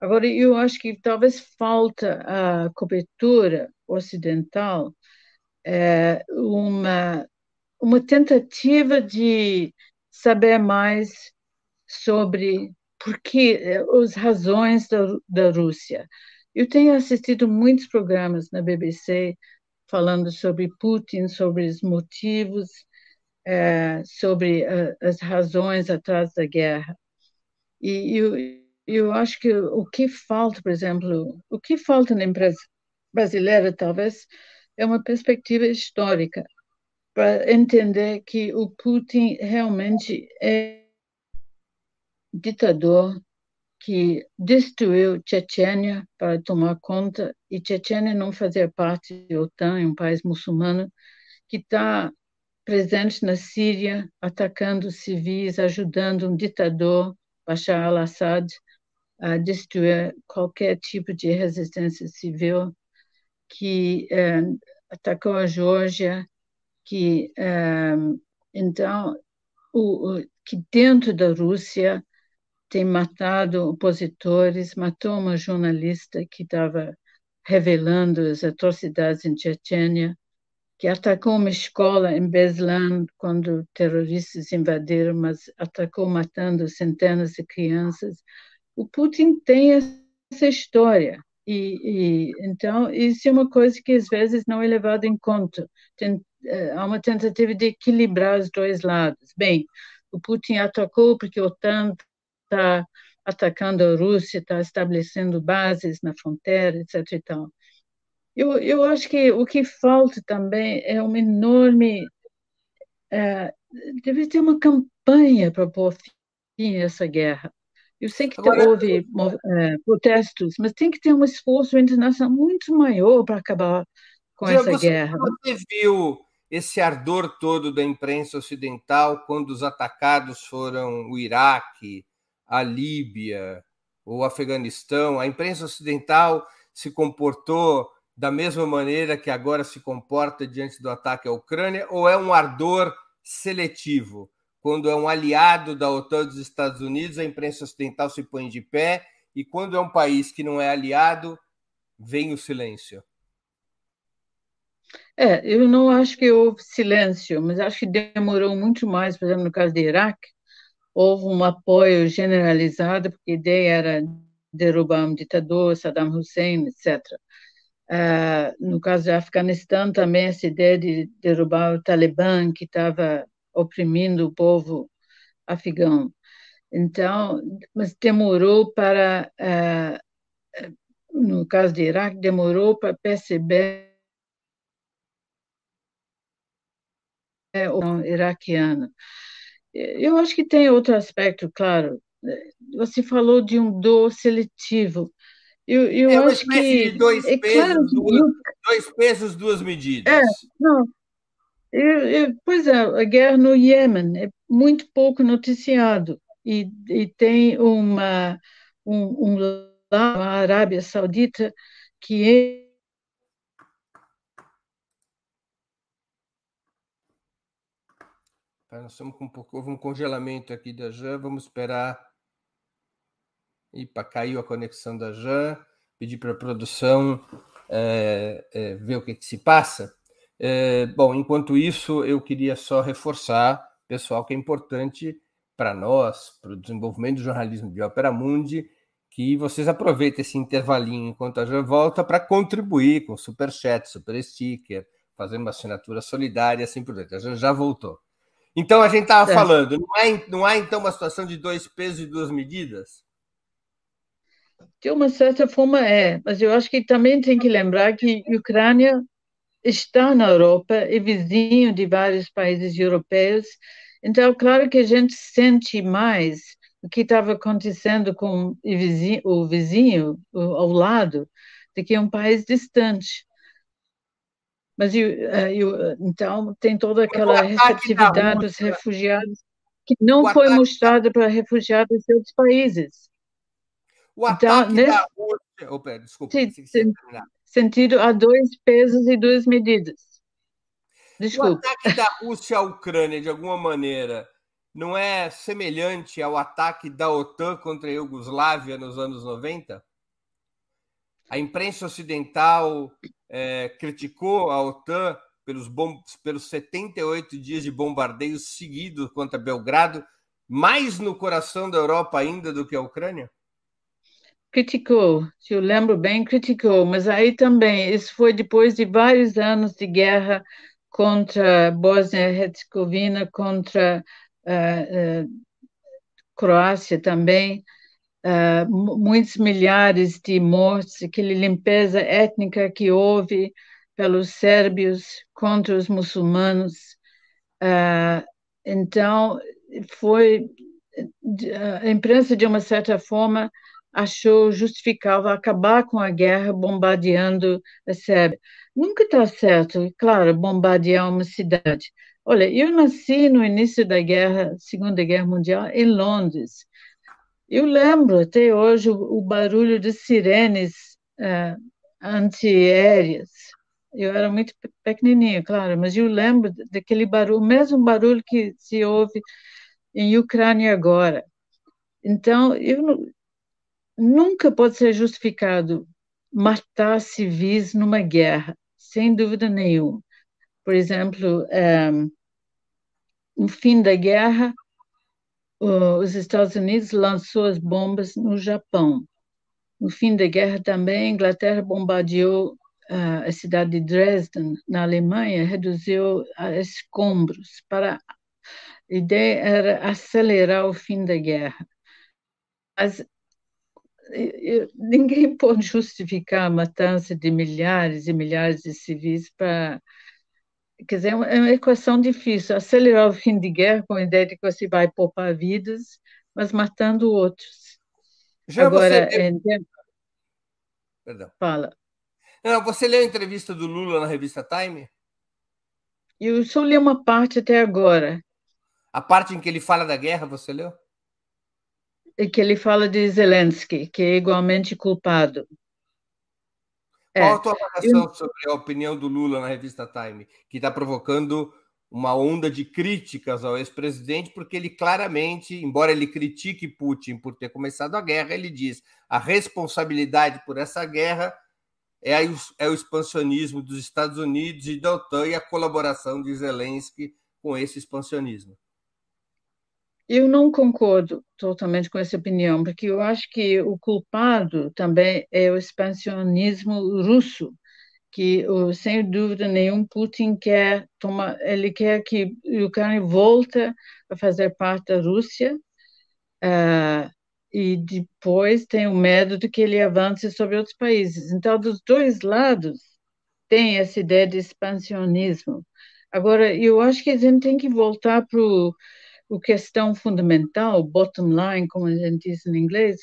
Agora, eu acho que talvez falta a cobertura ocidental é, uma, uma tentativa de saber mais sobre por que eh, as razões da, da Rússia. Eu tenho assistido muitos programas na BBC falando sobre Putin, sobre os motivos, é, sobre a, as razões atrás da guerra. E eu, eu acho que o que falta, por exemplo, o que falta na empresa brasileira, talvez, é uma perspectiva histórica para entender que o Putin realmente é ditador que destruiu Chechênia para tomar conta e Chechênia não fazia parte da OTAN, é um país muçulmano que está presente na Síria, atacando civis, ajudando um ditador, Bashar al-Assad, a destruir qualquer tipo de resistência civil, que eh, atacou a Geórgia, que eh, então o, o, que dentro da Rússia tem matado opositores, matou uma jornalista que estava revelando as atrocidades em Chechênia, que atacou uma escola em Beslan quando terroristas invadiram, mas atacou matando centenas de crianças. O Putin tem essa história. E, e, então isso é uma coisa que às vezes não é levada em conta. Tem, eh, há uma tentativa de equilibrar os dois lados. Bem, o Putin atacou porque a OTAN está atacando a Rússia, está estabelecendo bases na fronteira, etc. E tal. Eu, eu acho que o que falta também é uma enorme. É, deve ter uma campanha para pôr fim a essa guerra. Eu sei que Agora, houve é, protestos, mas tem que ter um esforço internacional muito maior para acabar com essa você, guerra. Você viu esse ardor todo da imprensa ocidental quando os atacados foram o Iraque, a Líbia, o Afeganistão? A imprensa ocidental se comportou da mesma maneira que agora se comporta diante do ataque à Ucrânia, ou é um ardor seletivo? Quando é um aliado da OTAN dos Estados Unidos, a imprensa ocidental se põe de pé, e quando é um país que não é aliado, vem o silêncio. É, eu não acho que houve silêncio, mas acho que demorou muito mais, por exemplo, no caso do Iraque, houve um apoio generalizado, porque a ideia era derrubar um ditador, Saddam Hussein, etc. Uh, no caso do Afeganistão, também essa ideia de derrubar o Talibã, que estava oprimindo o povo afegão. Então, mas demorou para, uh, no caso do Iraque, demorou para perceber o iraquiano. Eu acho que tem outro aspecto, claro. Você falou de um dor seletivo. Eu, eu é uma acho que dois, é pesos, claro que duas, dois pesos, duas medidas. É, não. Eu, eu, pois é, a guerra no Iêmen é muito pouco noticiado e, e tem uma um, um lá a Arábia Saudita que nós estamos com um pouco, houve um congelamento aqui da Jan, vamos esperar Ipa, caiu a conexão da Jan, pedi para a produção é, é, ver o que, que se passa. É, bom, enquanto isso, eu queria só reforçar, pessoal, que é importante para nós, para o desenvolvimento do jornalismo de Opera Mundi, que vocês aproveitem esse intervalinho enquanto a Jan volta para contribuir com super chat, super sticker, fazer uma assinatura solidária, assim por diante. A Jan já voltou. Então a gente estava é. falando, não há, não há então uma situação de dois pesos e duas medidas? De uma certa forma é, mas eu acho que também tem que lembrar que a Ucrânia está na Europa, é vizinho de vários países europeus Então, claro que a gente sente mais o que estava acontecendo com o vizinho, o vizinho ao lado do que um país distante. Mas eu, eh, eu, então tem toda aquela receptividade dos refugiados que não foi mostrada para refugiados de outros países. O então, ataque nesse... da. Opa, desculpa, sim, sentido a dois pesos e duas medidas. Desculpa. O ataque da Rússia à Ucrânia, de alguma maneira, não é semelhante ao ataque da OTAN contra a Iugoslávia nos anos 90? A imprensa ocidental é, criticou a OTAN pelos, bom, pelos 78 dias de bombardeios seguidos contra Belgrado, mais no coração da Europa ainda do que a Ucrânia? Criticou, se eu lembro bem, criticou, mas aí também, isso foi depois de vários anos de guerra contra Bósnia-Herzegovina, contra uh, uh, Croácia também, uh, muitos milhares de mortes, aquela limpeza étnica que houve pelos sérbios contra os muçulmanos. Uh, então, foi a imprensa, de uma certa forma, achou justificável acabar com a guerra bombardeando a Sérvia. Nunca está certo, claro, bombardear uma cidade. Olha, eu nasci no início da guerra, Segunda Guerra Mundial, em Londres. Eu lembro até hoje o, barulho de sirenes uh, antiaéreas. Eu era muito pequenininha, claro, mas eu lembro daquele barulho, o mesmo barulho que se ouve em Ucrânia agora. Então, eu nunca pode ser justificado matar civis numa guerra, sem dúvida nenhuma. Por exemplo, um, eh, no fim da guerra, os Estados Unidos lançou as bombas no Japão. No fim da guerra também, a Inglaterra bombardeou uh, a cidade de Dresden, na Alemanha, reduziu a escombros. Para... A ideia era acelerar o fim da guerra. Mas ninguém pode justificar a matança de milhares e milhares de civis para Quer dizer, é uma é equação difícil. Acelerar o fim de guerra com a ideia de que você vai poupar vidas, mas matando outros. Já Agora, você... é... Perdão. Fala. Não, você leu a entrevista do Lula na revista Time? Eu só li uma parte até agora. A parte em que ele fala da guerra, você leu? E que ele fala de Zelensky, que é igualmente culpado. É. Qual a tua avaliação eu... sobre a opinião do Lula na revista Time, que está provocando uma onda de críticas ao ex-presidente, porque ele claramente, embora ele critique Putin por ter começado a guerra, ele diz a responsabilidade por essa guerra é, é o expansionismo dos Estados Unidos e da OTAN e a colaboração de Zelensky com esse expansionismo. Eu não concordo totalmente com essa opinião, porque eu acho que o culpado também é o expansionismo russo, que sem dúvida nenhum Putin quer tomar, ele quer que a Ucrânia volte a fazer parte da Rússia, uh, e depois tem o medo de que ele avance sobre outros países. Então, dos dois lados tem essa ideia de expansionismo. Agora, eu acho que a gente tem que voltar para o questão fundamental, bottom line, como a gente diz em inglês,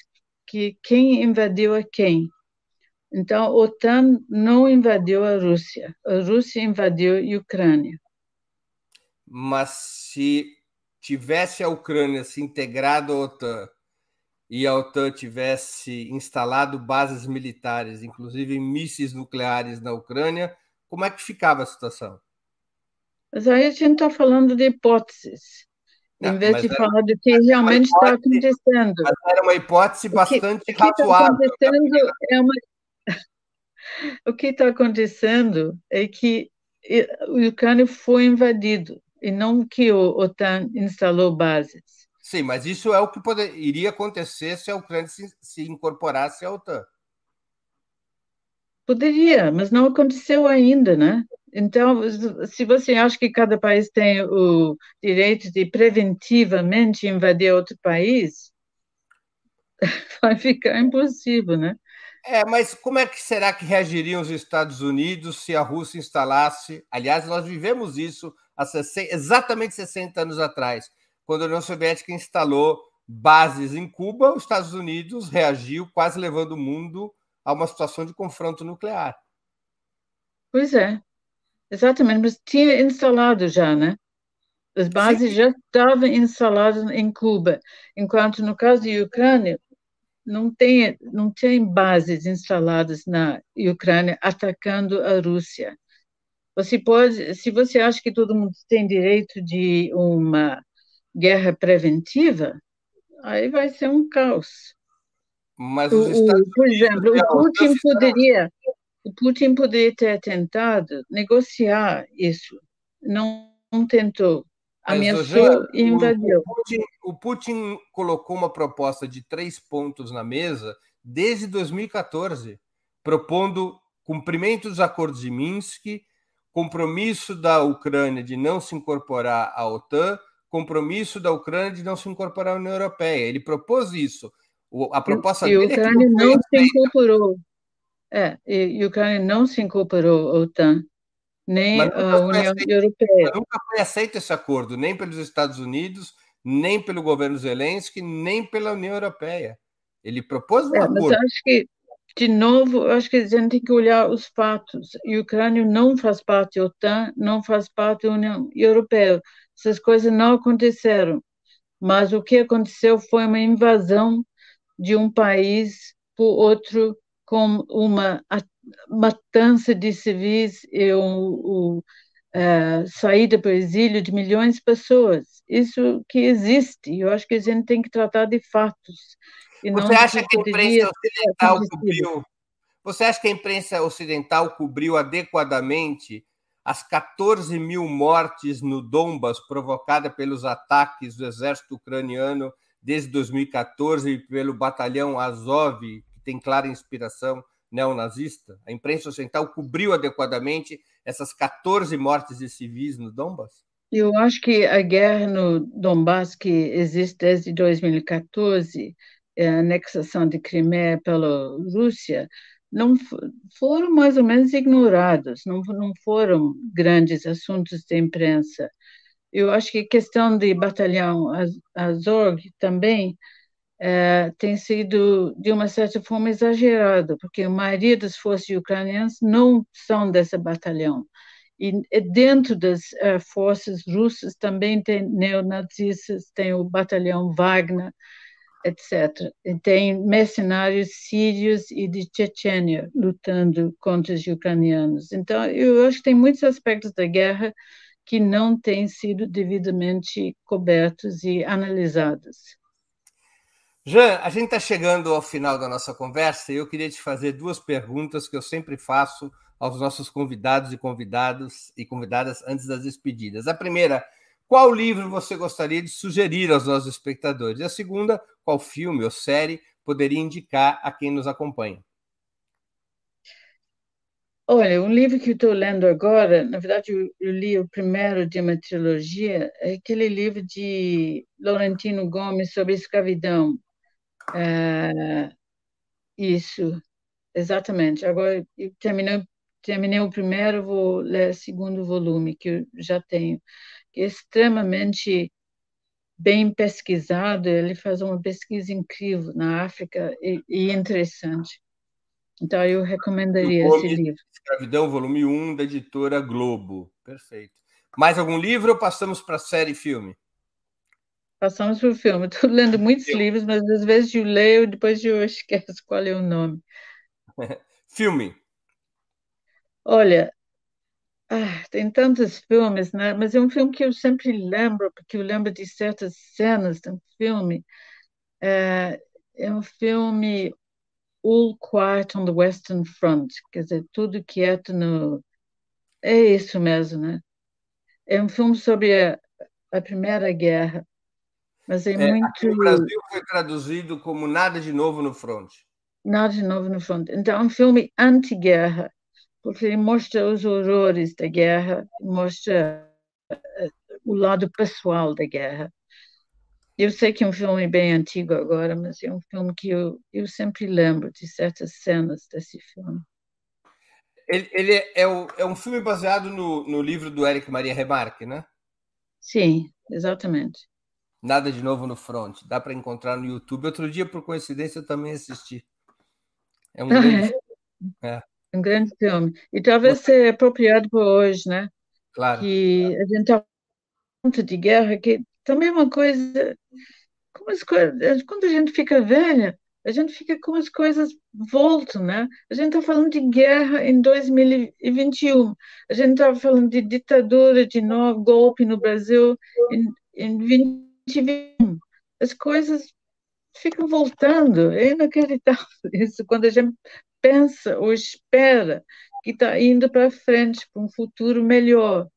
que quem invadiu a quem. Então, a OTAN não invadiu a Rússia, a Rússia invadiu a Ucrânia. Mas se tivesse a Ucrânia se integrado à OTAN e a OTAN tivesse instalado bases militares, inclusive mísseis nucleares na Ucrânia, como é que ficava a situação? Mas aí a gente está falando de hipóteses em vez de falar do que realmente está acontecendo. Mas era uma hipótese bastante o que, tá razoável. O que está acontecendo é uma... O que está acontecendo é que o Ucrânia foi invadido e não que o OTAN instalou bases. Sim, mas isso é o que poder, iria acontecer se a Ucrânia se, se incorporasse à OTAN. Poderia, mas não aconteceu ainda, né? Então, se você acha que cada país tem o direito de preventivamente invadir outro país, vai ficar impossível, né? É, mas como é que será que reagiriam os Estados Unidos se a Rússia instalasse? Aliás, nós vivemos isso há 60, exatamente 60 anos atrás, quando a União Soviética instalou bases em Cuba, os Estados Unidos reagiu, quase levando o mundo a uma situação de confronto nuclear. Pois é, exatamente, mas tinha instalado já, né? As bases Sim. já estavam instaladas em Cuba, enquanto no caso da Ucrânia não tem não tem bases instaladas na Ucrânia atacando a Rússia. Você pode, se você acha que todo mundo tem direito de uma guerra preventiva, aí vai ser um caos. Mas os Estados o, por exemplo, o Putin poderia, o Putin poderia ter tentado negociar isso, não, não tentou, ameaçou e invadiu. O Putin, o Putin colocou uma proposta de três pontos na mesa desde 2014, propondo cumprimento dos acordos de Minsk, compromisso da Ucrânia de não se incorporar à OTAN, compromisso da Ucrânia de não se incorporar à União Europeia. Ele propôs isso. A proposta e, e a Ucrânia é não, se incorporou. É, e a Ucrânia não se incorporou à OTAN, nem à União aceito, Europeia. Nunca foi aceito esse acordo, nem pelos Estados Unidos, nem pelo governo Zelensky, nem pela União Europeia. Ele propôs um é, acordo. Mas acho que, de novo, acho que a gente tem que olhar os fatos. A Ucrânia não faz parte da OTAN, não faz parte da União Europeia essas coisas não aconteceram. Mas o que aconteceu foi uma invasão de um país por outro, com uma matança de civis e o, uh, saída para o exílio de milhões de pessoas. Isso que existe. Eu acho que a gente tem que tratar de fatos. Você acha que a imprensa ocidental cobriu? Você acha que a imprensa ocidental cobriu adequadamente as 14 mil mortes no Donbas provocada pelos ataques do exército ucraniano desde 2014 e pelo batalhão Azov, que tem clara inspiração neonazista? A imprensa ocidental cobriu adequadamente essas 14 mortes de civis no Donbas? Eu acho que a guerra no Donbas, que existe desde 2014, a anexação de Crimeia pela Rússia, não foram mais ou menos ignorados, não, não foram grandes assuntos de imprensa. Eu acho que a questão de batalhão Azov também é, tem sido, de uma certa forma, exagerado, porque a maioria das forças ucranianas não são desse batalhão. E dentro das uh, forças russas também tem neonazistas, tem o batalhão Wagner, etc. tem mercenários sírios e de Chechênia lutando contra os ucranianos. Então, eu acho que tem muitos aspectos da guerra que não têm sido devidamente cobertos e analisados. Jean, a gente está chegando ao final da nossa conversa e eu queria te fazer duas perguntas que eu sempre faço aos nossos convidados e convidados e convidadas antes das despedidas. A primeira qual livro você gostaria de sugerir aos nossos espectadores? E a segunda, qual filme ou série poderia indicar a quem nos acompanha? Olha, um livro que eu estou lendo agora, na verdade eu, eu, li o primeiro de uma trilogia, é aquele livro de Laurentino Gomes sobre escravidão. É, isso, exatamente. Agora eu terminei, terminei o primeiro, vou ler o segundo volume, que eu já tenho extremamente bem pesquisado, ele faz uma pesquisa incrível na África e, e interessante. Então, eu recomendaria esse livro. Escravidão, volume 1, da editora Globo. Perfeito. Mais algum livro ou passamos para a série e filme? Passamos para o filme. Estou lendo muitos filme. livros, mas às vezes eu leio e depois eu esqueço qual é o nome. filme. Olha, ah, tem tantos filmes, né? Mas é um filme que eu sempre lembro, porque eu lembro de certas cenas do filme. É, é um filme All Quiet on the Western Front, quer dizer, tudo quieto no. É isso mesmo, né? É um filme sobre a, a Primeira Guerra, mas é, é muito. O Brasil foi traduzido como Nada de Novo no Front. Nada de Novo no Front. Então, é um filme anti-guerra porque ele mostra os horrores da guerra, mostra eh, o lado pessoal da guerra. Eu sei que é um filme bem antigo agora, mas é um filme que eu, eu sempre lembro de certas cenas desse filme. ele, ele é, o, é, um filme baseado no, no livro do Eric Maria Remarque, né? Sim, exatamente. Nada de novo no front. Dá para encontrar no YouTube. Outro dia, por coincidência, eu também assisti. É um grande, é. É. Um grande filme. E talvez seja apropriado por hoje, né? Claro. Que a gente está de guerra, que também uma coisa. Como as coisas, quando a gente fica velha, a gente fica com as coisas voltam, né? A gente está falando de guerra em 2021, a gente estava falando de ditadura de novo, golpe no Brasil em, em 2021. As coisas ficam voltando, é inacreditável isso, quando a gente pensa ou espera que está indo para frente, para um futuro melhor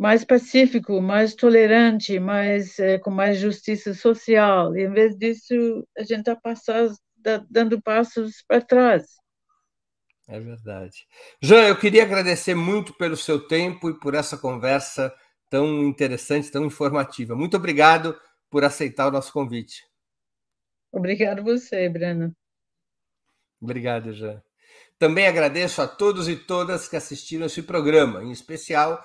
mais pacífico, mais tolerante, mais é, com mais justiça social. E, em vez disso, a gente está passando, dando passos para trás. É verdade. Jean, eu queria agradecer muito pelo seu tempo e por essa conversa tão interessante, tão informativa. Muito obrigado por aceitar o nosso convite. Obrigado você, Breno. Obrigado, Jean. Também agradeço a todos e todas que assistiram esse programa, em especial